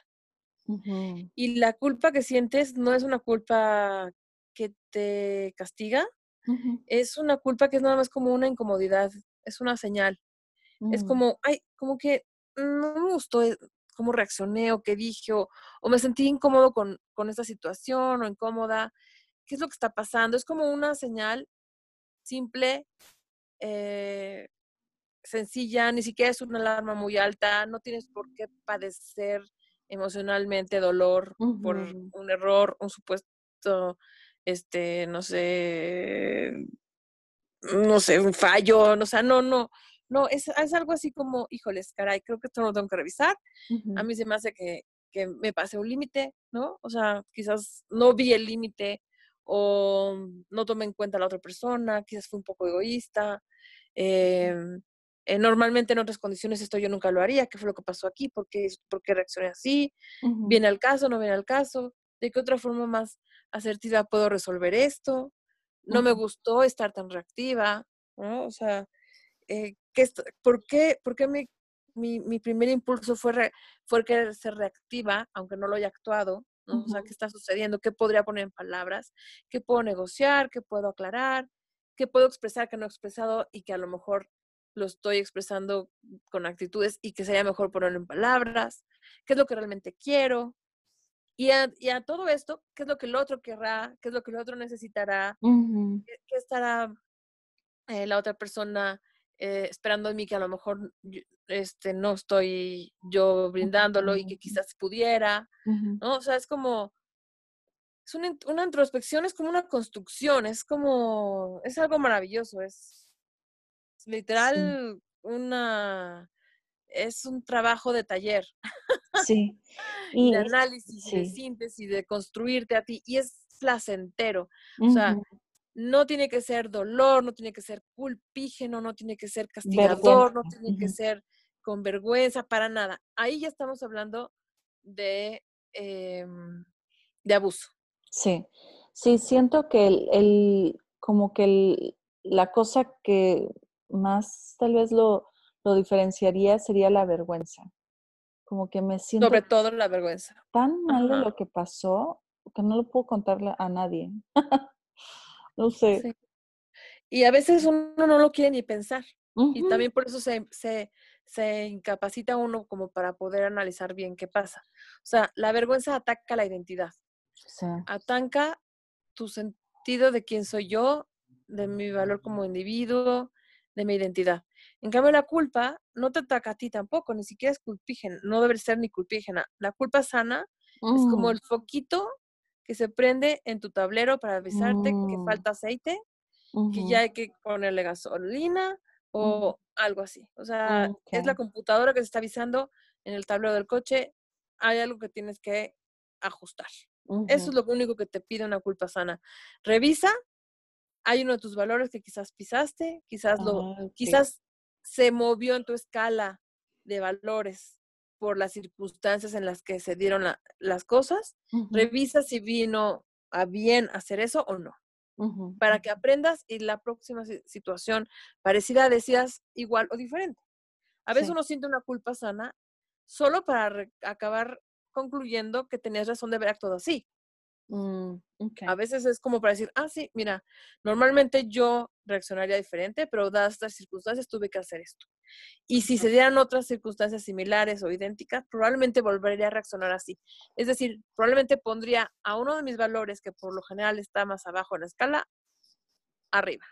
Y la culpa que sientes no es una culpa que te castiga, es una culpa que es nada más como una incomodidad, es una señal. Es mm, como, ay, como que no me gustó eh, cómo reaccioné o qué dije, o, o me sentí incómodo con, con esta situación o incómoda. ¿Qué es lo que está pasando? Es como una señal simple, eh, sencilla, ni siquiera es una alarma muy alta, no tienes por qué padecer emocionalmente dolor por un error, un supuesto, este, no sé, no sé, un fallo, no, o sea, no, no, no, es, es algo así como, híjoles, caray, creo que esto lo tengo que revisar. A mí se me hace que, que me pasé un límite, ¿no? O sea, quizás no vi el límite o no tomé en cuenta a la otra persona, quizás fui un poco egoísta. em, eh, normalmente en otras condiciones esto yo nunca lo haría. ¿Qué fue lo que pasó aquí? ¿Por qué, por qué reaccioné así? ¿Viene al caso? ¿No viene al caso? ¿De qué otra forma más asertiva puedo resolver esto? No me gustó estar tan reactiva, ¿no? O sea, eh, ¿qué est- ¿por qué, por qué mi, mi, mi primer impulso fue, re- fue querer ser reactiva, aunque no lo haya actuado? ¿No? O sea, ¿qué está sucediendo? ¿Qué podría poner en palabras? ¿Qué puedo negociar? ¿Qué puedo aclarar? ¿Qué puedo expresar que no he expresado y que a lo mejor lo estoy expresando con actitudes y que sería mejor ponerlo en palabras? ¿Qué es lo que realmente quiero? Y a, y a todo esto, ¿qué es lo que el otro querrá? ¿Qué es lo que el otro necesitará? ujú, ¿Qué, qué estará eh, la otra persona eh, esperando en mí que a lo mejor este, no estoy yo brindándolo y que quizás pudiera, ¿no? O sea, es como, es una, una, introspección, es como una construcción, es como, es algo maravilloso, es literal una, es un trabajo de taller. Sí. Y de análisis, de síntesis, de construirte a ti, y es placentero. O sea, no tiene que ser dolor, no tiene que ser culpígeno, no tiene que ser castigador, no tiene que ser con vergüenza, para nada. Ahí ya estamos hablando de, em, de abuso. Sí, sí, siento que el, como que la cosa que más tal vez lo, lo diferenciaría sería la vergüenza. Como que me siento... Sobre todo la vergüenza. Tan mal de lo que pasó que no lo puedo contarle a nadie. no sé. Y a veces uno no lo quiere ni pensar. Y también por eso se, se, se, incapacita uno como para poder analizar bien qué pasa. O sea, la vergüenza ataca la identidad. Ataca tu sentido de quién soy yo, de mi valor como individuo, de mi identidad. En cambio, la culpa no te ataca a ti tampoco, ni siquiera es culpígena, no debe ser ni culpígena. La culpa sana es como mm. el foquito que se prende en tu tablero para avisarte que falta aceite, que ya hay que ponerle gasolina o algo así. O sea, es la computadora que se está avisando en el tablero del coche, hay algo que tienes que ajustar. Eso es lo único que te pide una culpa sana. Revisa, hay uno de tus valores que quizás pisaste, quizás lo, ah, quizás se movió en tu escala de valores por las circunstancias en las que se dieron las cosas, revisa si vino a bien hacer eso o no. Para que aprendas y la próxima situación parecida decidas igual o diferente. A veces uno siente una culpa sana solo para acabar concluyendo que tenías razón de haber actuado así. Mm, a veces es como para decir, ah, sí, mira, normalmente yo reaccionaría diferente, pero dadas estas circunstancias tuve que hacer esto. Y si se dieran otras circunstancias similares o idénticas, probablemente volvería a reaccionar así. Es decir, probablemente pondría a uno de mis valores, que por lo general está más abajo en la escala, arriba,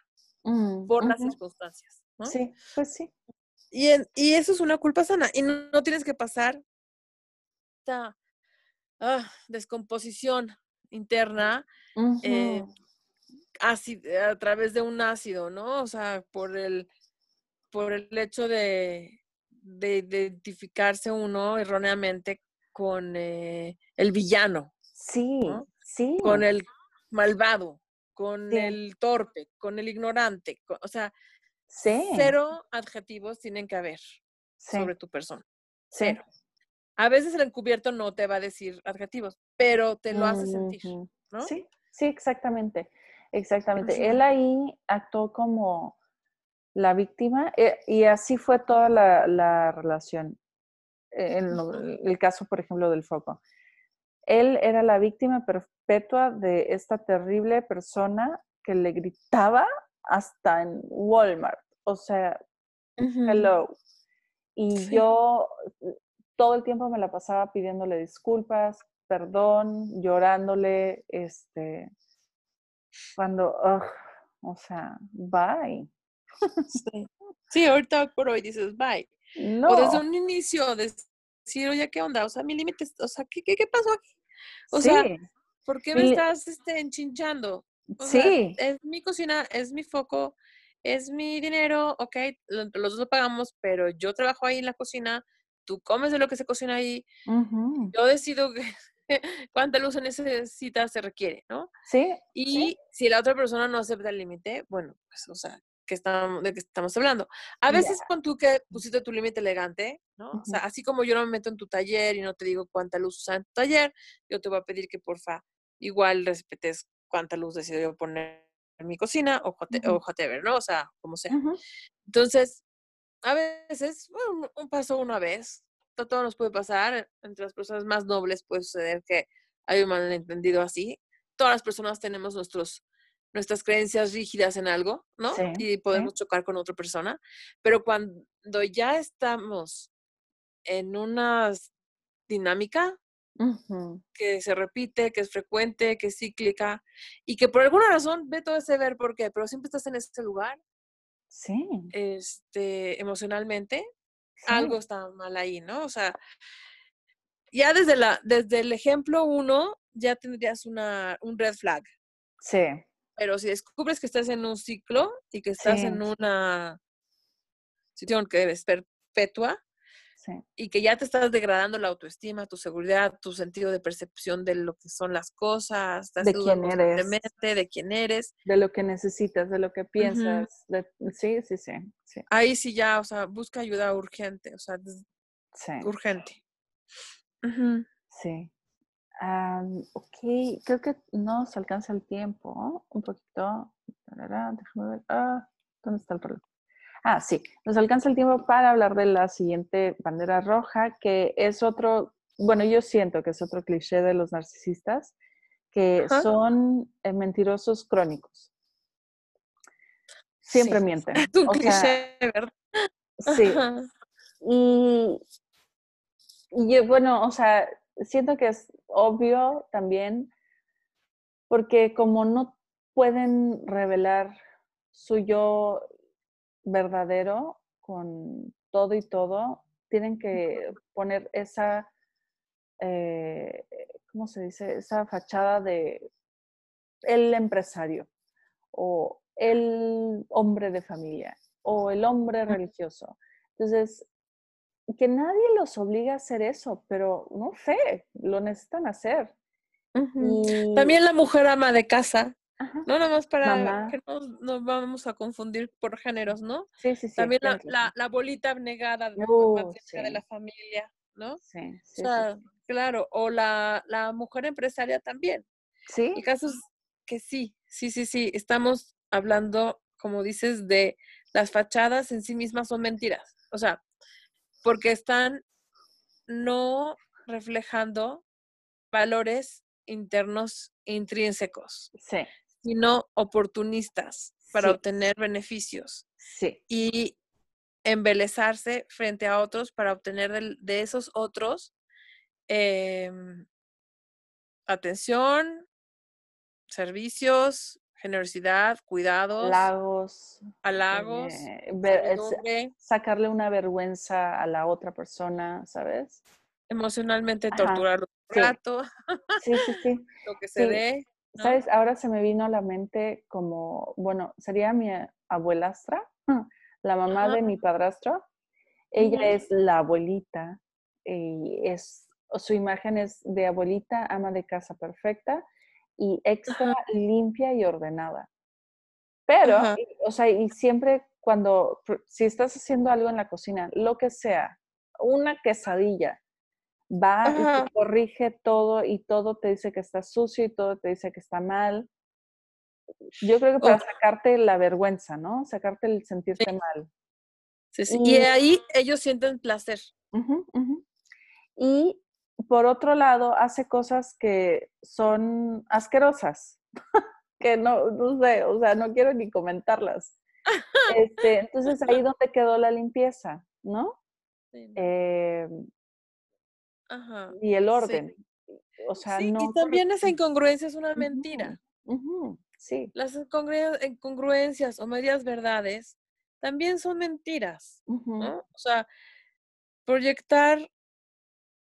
mm, por las circunstancias. Sí, pues sí. Y, y, eso es una culpa sana. Y no, tienes que pasar esta ah, descomposición interna eh, a través de un ácido, ¿no? O sea, por el, por el hecho de, de identificarse uno erróneamente con eh, el villano. Sí, sí. Con el malvado, con el torpe, con el ignorante. o sea, cero adjetivos tienen que haber sobre tu persona. Cero. A veces el encubierto no te va a decir adjetivos, pero te lo hace sentir, ¿no? Sí, sí, exactamente. Exactamente. Él ahí actuó como la víctima eh, y así fue toda la, relación. En el caso, por ejemplo, del foco. Él era la víctima perpetua de esta terrible persona que le gritaba hasta en Walmart. O sea, hello. Y yo todo el tiempo me la pasaba pidiéndole disculpas, perdón, llorándole, este, cuando, o sea, bye. Sí. ahorita por hoy dices bye. No. O desde un inicio decir, oye, ¿qué onda? O sea, mi límite, o sea, ¿qué, qué, pasó aquí? O sea, ¿por qué me estás este, enchinchando? sí. es mi cocina, es mi foco, es mi dinero, ok, los dos lo pagamos, pero yo trabajo ahí en la cocina, tú comes de lo que se cocina ahí, yo decido cuánta luz necesita, se requiere, ¿no? Sí. Y si la otra persona no acepta el límite, bueno, pues, o sea, que estamos, de qué estamos hablando. A veces con tú que pusiste tu límite elegante, ¿no? O sea, así como yo no me meto en tu taller y no te digo cuánta luz usa en tu taller, yo te voy a pedir que porfa igual respetes cuánta luz decido yo poner en mi cocina o, whatever, ¿no? O sea, como sea. Entonces, a veces, bueno, un paso una vez, todo nos puede pasar, entre las personas más nobles puede suceder que hay un malentendido así. Todas las personas tenemos nuestros, nuestras creencias rígidas en algo, ¿no? y podemos chocar con otra persona, pero cuando ya estamos en una dinámica que se repite, que es frecuente, que es cíclica y que por alguna razón ve todo ese ver por qué, pero siempre estás en ese lugar, Sí. Este, emocionalmente, algo está mal ahí, ¿no? O sea, ya desde la, desde el ejemplo uno, ya tendrías una, un red flag. Sí. Pero si descubres que estás en un ciclo y que estás en una situación que es perpetua, y que ya te estás degradando la autoestima, tu seguridad, tu sentido de percepción de lo que son las cosas, de quién eres, de quién eres, de lo que necesitas, de lo que piensas, sí, sí, sí, Ahí sí ya, o sea, busca ayuda urgente, o sea, urgente. Sí. ok, creo que no se alcanza el tiempo, un poquito. Déjame ver. Ah, ¿dónde está el reloj? Ah, sí, nos alcanza el tiempo para hablar de la siguiente bandera roja, que es otro, bueno, yo siento que es otro cliché de los narcisistas, que son eh, mentirosos crónicos. Siempre mienten. Es un cliché, ¿verdad? Sí. Y, y bueno, o sea, siento que es obvio también, porque como no pueden revelar su yo verdadero con todo y todo, tienen que poner esa, eh, ¿cómo se dice? Esa fachada de el empresario o el hombre de familia o el hombre religioso. Entonces, que nadie los obliga a hacer eso, pero no sé, lo necesitan hacer. También la mujer ama de casa no, nada más para que no nos vamos a confundir por géneros, ¿no? Sí, sí, sí. También la, la, bolita abnegada de, uh, de la familia, ¿no? Sí, sí. O sea, claro, o la, la mujer empresaria también. Sí. Y casos que sí, sí, sí, sí. Estamos hablando, como dices, de las fachadas en sí mismas son mentiras. O sea, porque están no reflejando valores internos intrínsecos. Sí sino oportunistas para obtener beneficios. Sí. Y embelezarse frente a otros para obtener de, esos otros em, atención, servicios, generosidad, cuidados, halagos, halagos, eh, sacarle una vergüenza a la otra persona, ¿sabes? Emocionalmente torturar un rato, sí, sí, sí. lo que se dé. ¿Sabes? Ahora se me vino a la mente como, bueno, sería mi abuelastra, la mamá de mi padrastro. Ella es la abuelita y es, su imagen es de abuelita, ama de casa perfecta y extra limpia y ordenada. Pero, o sea, y siempre cuando, si estás haciendo algo en la cocina, lo que sea, una quesadilla, va y te corrige todo y todo te dice que está sucio y todo te dice que está mal. Yo creo que para sacarte la vergüenza, ¿no? Sacarte el sentirte mal. Sí, sí. Y, ahí ellos sienten placer. Y por otro lado, hace cosas que son asquerosas, que no, no sé, o sea, no quiero ni comentarlas. Este, entonces ahí donde quedó la limpieza, ¿no? Eh, y el orden. O sea, sí, no y también esa incongruencia es una mentira. Sí. Las incongruencias o medias verdades también son mentiras, ¿no? O sea, proyectar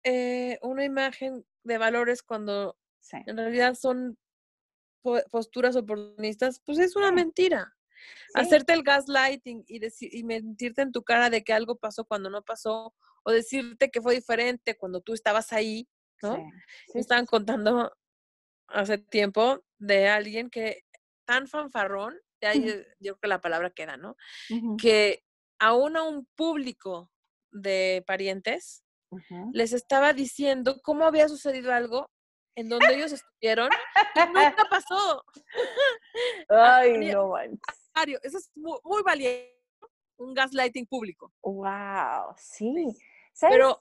eh, una imagen de valores cuando en realidad son posturas oportunistas, pues es una mentira. Hacerte el gaslighting y, y mentirte en tu cara de que algo pasó cuando no pasó, o decirte que fue diferente cuando tú estabas ahí, ¿no? Me estaban contando hace tiempo de alguien que tan fanfarrón, de ahí yo creo que la palabra queda, ¿no? Que aún a un público de parientes les estaba diciendo cómo había sucedido algo en donde ellos estuvieron que nunca pasó. Ay, no manches. Eso es muy, valiente, un gaslighting público. Wow, sí. Pero,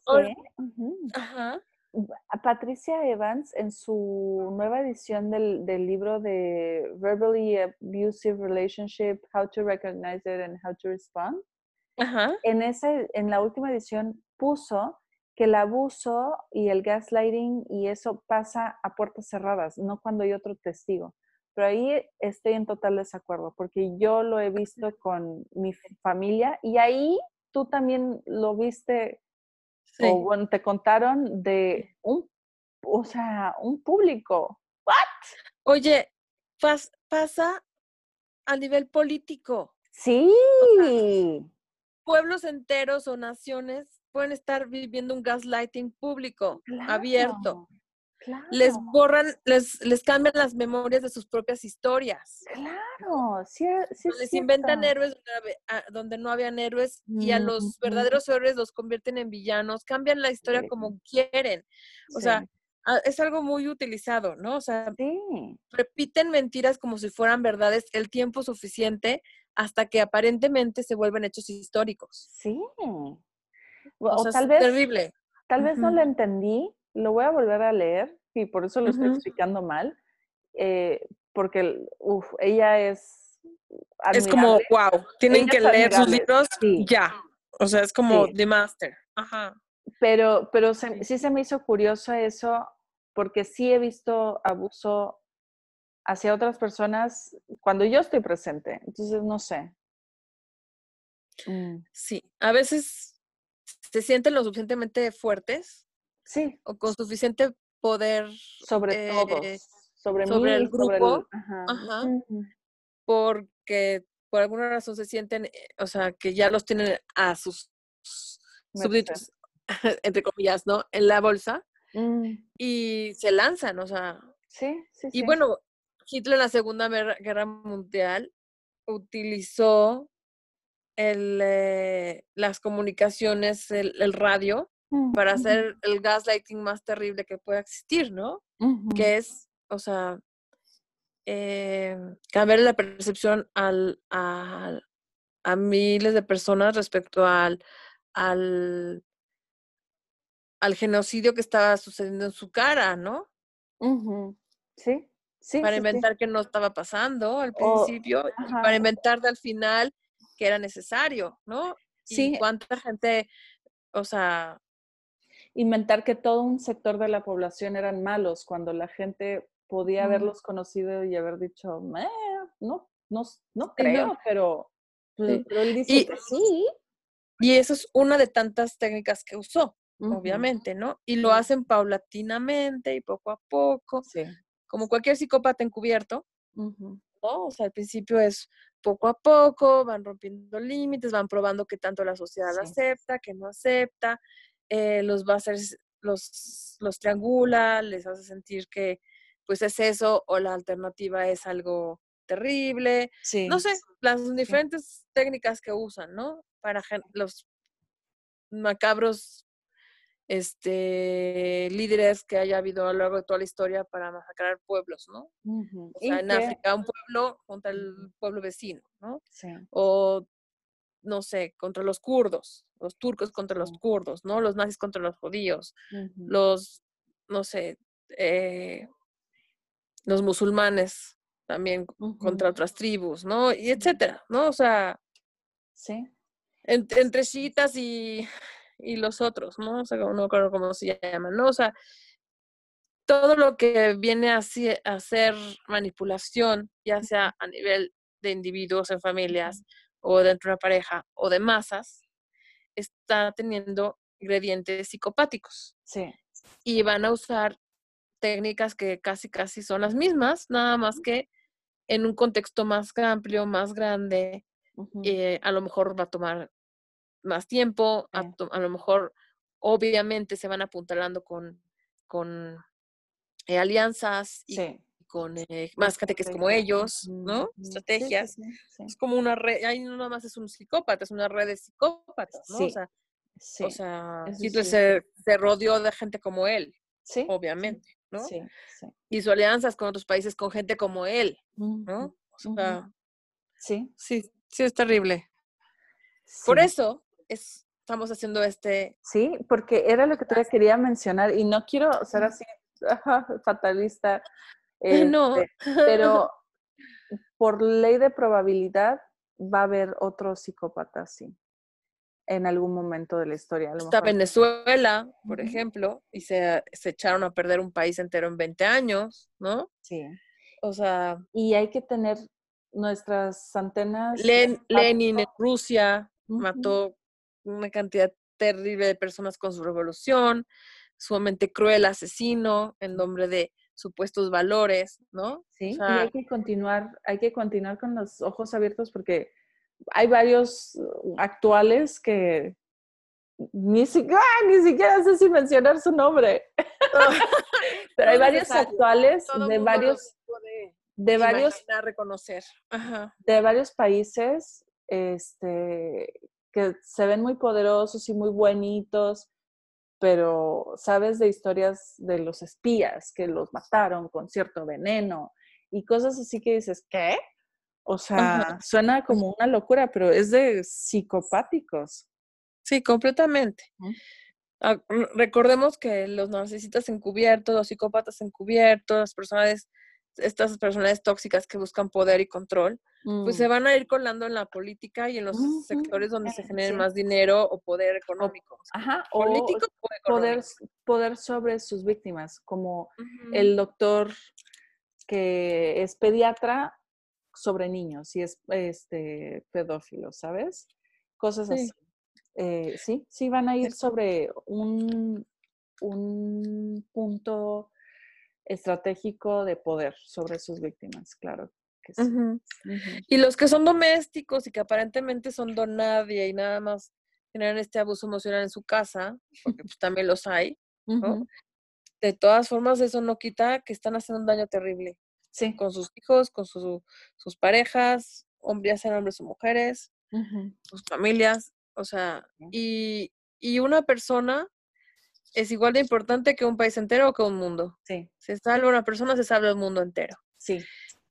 Patricia Evans, en su nueva edición del, libro de Verbally Abusive Relationship, How to Recognize It and How to Respond, En, ese, en la última edición puso que el abuso y el gaslighting y eso pasa a puertas cerradas, no cuando hay otro testigo. Pero ahí estoy en total desacuerdo, porque yo lo he visto con mi familia y ahí tú también lo viste, o bueno, te contaron de un, o sea, un público. ¿What? Oye, pasa a nivel político. Sí. pueblos enteros o naciones pueden estar viviendo un gaslighting público, abierto. Les borran, les, les cambian las memorias de sus propias historias. Claro, sí, sí Les inventan héroes donde, no habían héroes y a los verdaderos héroes los convierten en villanos, cambian la historia como quieren. O sea, es algo muy utilizado, ¿no? O sea, repiten mentiras como si fueran verdades el tiempo suficiente hasta que aparentemente se vuelven hechos históricos. Sí. O, sea, tal vez, terrible. Tal vez no lo entendí, lo voy a volver a leer y por eso lo estoy explicando mal, eh, porque uf, ella es... Es como, wow, tienen que leer sus libros ya. O sea, es como The Master. Ajá. Pero, pero sí se me hizo curioso eso, porque sí he visto abuso hacia otras personas cuando yo estoy presente. Entonces, no sé. Mm. Sí, a veces se sienten lo suficientemente fuertes Sí. O con suficiente poder. Sobre. Eh, sobre, el grupo. ajá. Porque por alguna razón se sienten, eh, o sea, que ya los tienen a sus súbditos, entre comillas, ¿no? En la bolsa. Mm. Y se lanzan, o sea. Sí, sí, Y bueno, Hitler en la Segunda Guerra Mundial utilizó el, eh, las comunicaciones, el radio, para hacer el gaslighting más terrible que pueda existir, ¿no? Que es, o sea, eh, cambiar la percepción al, a miles de personas respecto al, al, al genocidio que estaba sucediendo en su cara, ¿no? Sí, sí. Para inventar que no estaba pasando al principio, y para inventar de al final que era necesario, ¿no? Sí. Y cuánta gente, o sea, inventar que todo un sector de la población eran malos cuando la gente podía haberlos conocido y haber dicho, eh, no, no, no creo, Pero, sí. pero, él dice que sí. Y eso es una de tantas técnicas que usó, obviamente, ¿no? Y lo hacen paulatinamente y poco a poco, como cualquier psicópata encubierto, ¿no? O sea, al principio es poco a poco, van rompiendo límites, van probando qué tanto la sociedad acepta, qué no acepta, eh, los va a hacer, los, los triangula, les hace sentir que pues es eso o la alternativa es algo terrible. No sé, las diferentes técnicas que usan, ¿no? Para los macabros este líderes que haya habido a lo largo de toda la historia para masacrar pueblos, ¿no? O sea, en África un pueblo contra el pueblo vecino, ¿no? Sí. O no sé, contra los kurdos, los turcos contra los kurdos, ¿no? Los nazis contra los judíos, los, no sé, eh, los musulmanes también contra otras tribus, ¿no? Y etcétera, ¿no? O sea, sí. entre chiitas y, y, los otros, ¿no? O sea, no recuerdo cómo se llaman, ¿no? O sea, todo lo que viene a, a ser manipulación, ya sea a nivel de individuos en familias, o dentro de una pareja o de masas, está teniendo ingredientes psicopáticos. Sí. Y van a usar técnicas que casi, casi son las mismas, nada más que en un contexto más amplio, más grande, eh, a lo mejor va a tomar más tiempo, a, lo mejor obviamente se van apuntalando con, con eh, alianzas y con eh, más gente que es como ellos, ¿no? Estrategias. Es como una red, ahí no nada más es un psicópata, es una red de psicópatas, ¿no? O sea, o sea Hitler se, se, rodeó de gente como él, obviamente, ¿no? Sí, Hizo alianzas con otros países con gente como él, ¿no? O sea, sí. Sí, sí, es terrible. Por eso es, estamos haciendo este... Sí, porque era lo que todavía quería mencionar y no quiero ser así fatalista, no. Este, pero por ley de probabilidad va a haber otro psicópata así en algún momento de la historia. Está Venezuela, por ejemplo, y se, se, echaron a perder un país entero en 20 años, ¿no? Sí. O sea. Y hay que tener nuestras antenas. Lenin en Rusia mató una cantidad terrible de personas con su revolución, sumamente cruel asesino en nombre de supuestos valores, ¿no? Sí, y hay que continuar, hay que continuar con los ojos abiertos porque hay varios uh, actuales que ni siquiera, ni siquiera sé si mencionar su nombre. Pero hay varios actuales de varios de varios reconocer. de varios países este que se ven muy poderosos y muy buenitos, pero sabes de historias de los espías que los mataron con cierto veneno y cosas así que dices, ¿qué? O sea, suena como una locura, pero es de psicopáticos. Sí, completamente. Ah, recordemos que los narcisistas encubiertos, los psicópatas encubiertos, las personas, estas personas tóxicas que buscan poder y control, pues se mm. van a ir colando en la política y en los sectores donde se genere más dinero o poder económico. Ajá, político o, poder, poder sobre sus víctimas, como el doctor que es pediatra sobre niños y es este pedófilo, ¿sabes? Cosas así. Eh, sí, sí van a ir sobre un, un punto estratégico de poder sobre sus víctimas, claro y los que son domésticos y que aparentemente son don nadie y nada más generan este abuso emocional en su casa, porque pues, también los hay, De todas formas, eso no quita que están haciendo un daño terrible. Sí. Con sus hijos, con sus parejas, hombres, sean hombres o mujeres, sus familias, o sea, y, y una persona es igual de importante que un país entero o que un mundo. Sí. Se salva una persona, se salva el mundo entero. Sí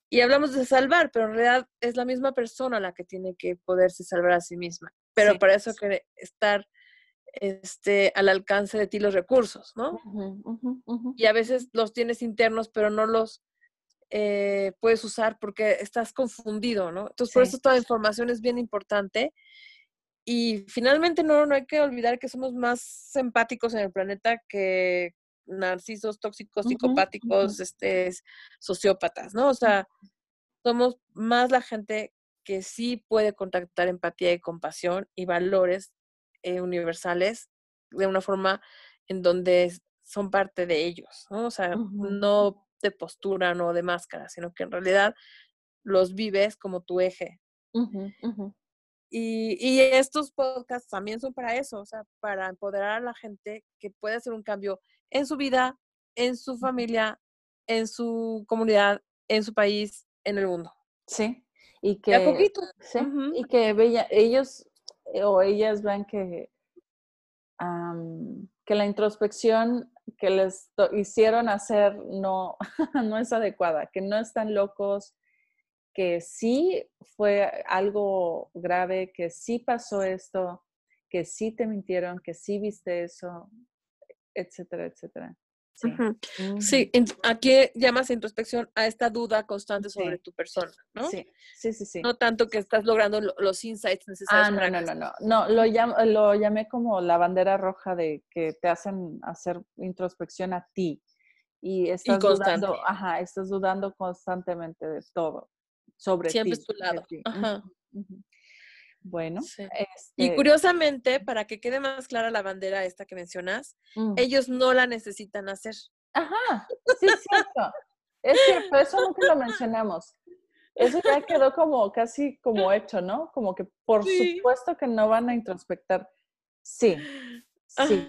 y hablamos de salvar, pero en realidad es la misma persona la que tiene que poderse salvar a sí misma. Pero para eso que estar este, al alcance de ti los recursos, ¿no? Y a veces los tienes internos, pero no los eh, puedes usar porque estás confundido, ¿no? Entonces, por eso toda información es bien importante. Y finalmente, no, no hay que olvidar que somos más empáticos en el planeta que narcisos, tóxicos, psicopáticos, este, sociópatas, ¿no? O sea, somos más la gente que sí puede contactar empatía y compasión y valores eh, universales de una forma en donde son parte de ellos, ¿no? O sea, no de postura, no de máscara, sino que en realidad los vives como tu eje. Y, y, estos podcasts también son para eso, o sea, para empoderar a la gente que puede hacer un cambio en su vida, en su familia, en su comunidad, en su país, en el mundo. Sí. Y que, poquito. Sí, y que ellos eh, o ellas vean que, que la introspección que les hicieron hacer no, no es adecuada, que no están locos, que sí fue algo grave, que sí pasó esto, que sí te mintieron, que sí viste eso, etcétera, etcétera. Sí. aquí llamas introspección a esta duda constante sobre tu persona, ¿no? Sí, sí, sí, sí. No tanto que estás logrando los insights necesarios. Ah, no, no, no, no, no, lo, lo llamé como la bandera roja de que te hacen hacer introspección a ti. Y estás dudando, ajá, estás dudando constantemente de todo sobre Siempre ti. Siempre es tu lado. Ajá. Bueno. Y este curiosamente, para que quede más clara la bandera esta que mencionas, mm. ellos no la necesitan hacer. Ajá, sí, es cierto. es cierto, eso nunca lo mencionamos. Eso ya quedó como casi como hecho, ¿no? Como que por supuesto que no van a introspectar. Sí, sí.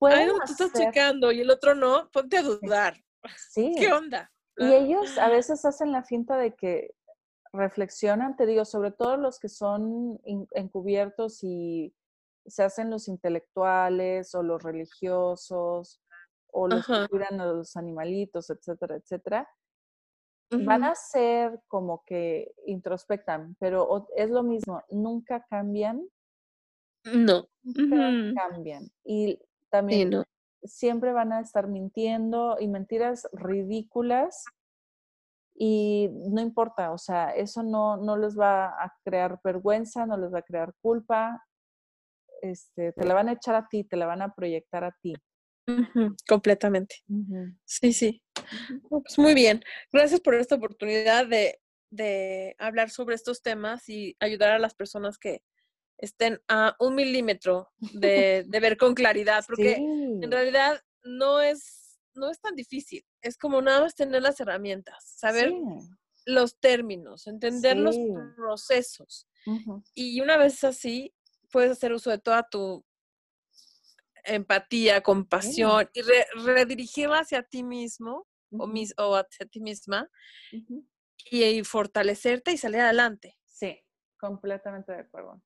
Ay, tú estás checando y el otro no, ponte a dudar. Sí. ¿Qué onda? Y ellos a veces hacen la finta de que reflexionan, te digo, sobre todo los que son encubiertos y se hacen los intelectuales o los religiosos o los que cuidan a los animalitos, etcétera, etcétera, van a ser como que introspectan, pero es lo mismo, nunca cambian. No. cambian. Y también siempre van a estar mintiendo y mentiras ridículas y no importa, o sea, eso no, no les va a crear vergüenza, no les va a crear culpa, este, te la van a echar a ti, te la van a proyectar a ti. completamente. Sí, sí. Pues muy bien. Gracias por esta oportunidad de, hablar sobre estos temas y ayudar a las personas que estén a un milímetro de, ver con claridad, porque en realidad no es, no es tan difícil. Es como nada más tener las herramientas, saber los términos, entender los procesos. Y una vez así, puedes hacer uso de toda tu empatía, compasión y redirigirla hacia ti mismo o, mis, o hacia ti misma y, fortalecerte y salir adelante. Sí, completamente de acuerdo.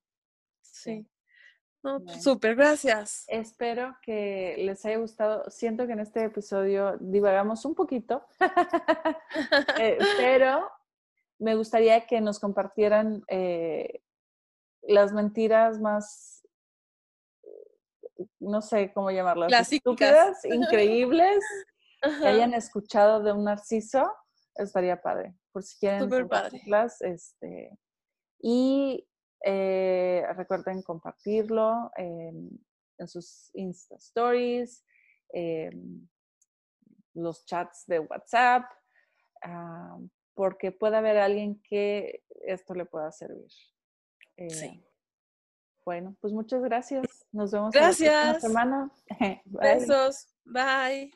Sí. No, pues, súper, gracias. Espero que les haya gustado. Siento que en este episodio divagamos un poquito, eh, pero me gustaría que nos compartieran eh, las mentiras más, no sé cómo llamarlas, estúpidas, increíbles, que hayan escuchado de un narciso, estaría padre. Por si quieren Súper padre. Este, y eh, recuerden compartirlo en, sus Insta Stories, los chats de WhatsApp, ah, porque puede haber alguien que esto le pueda servir. sí. Eh, bueno, pues muchas gracias. Nos vemos gracias. la semana. Besos. Bye.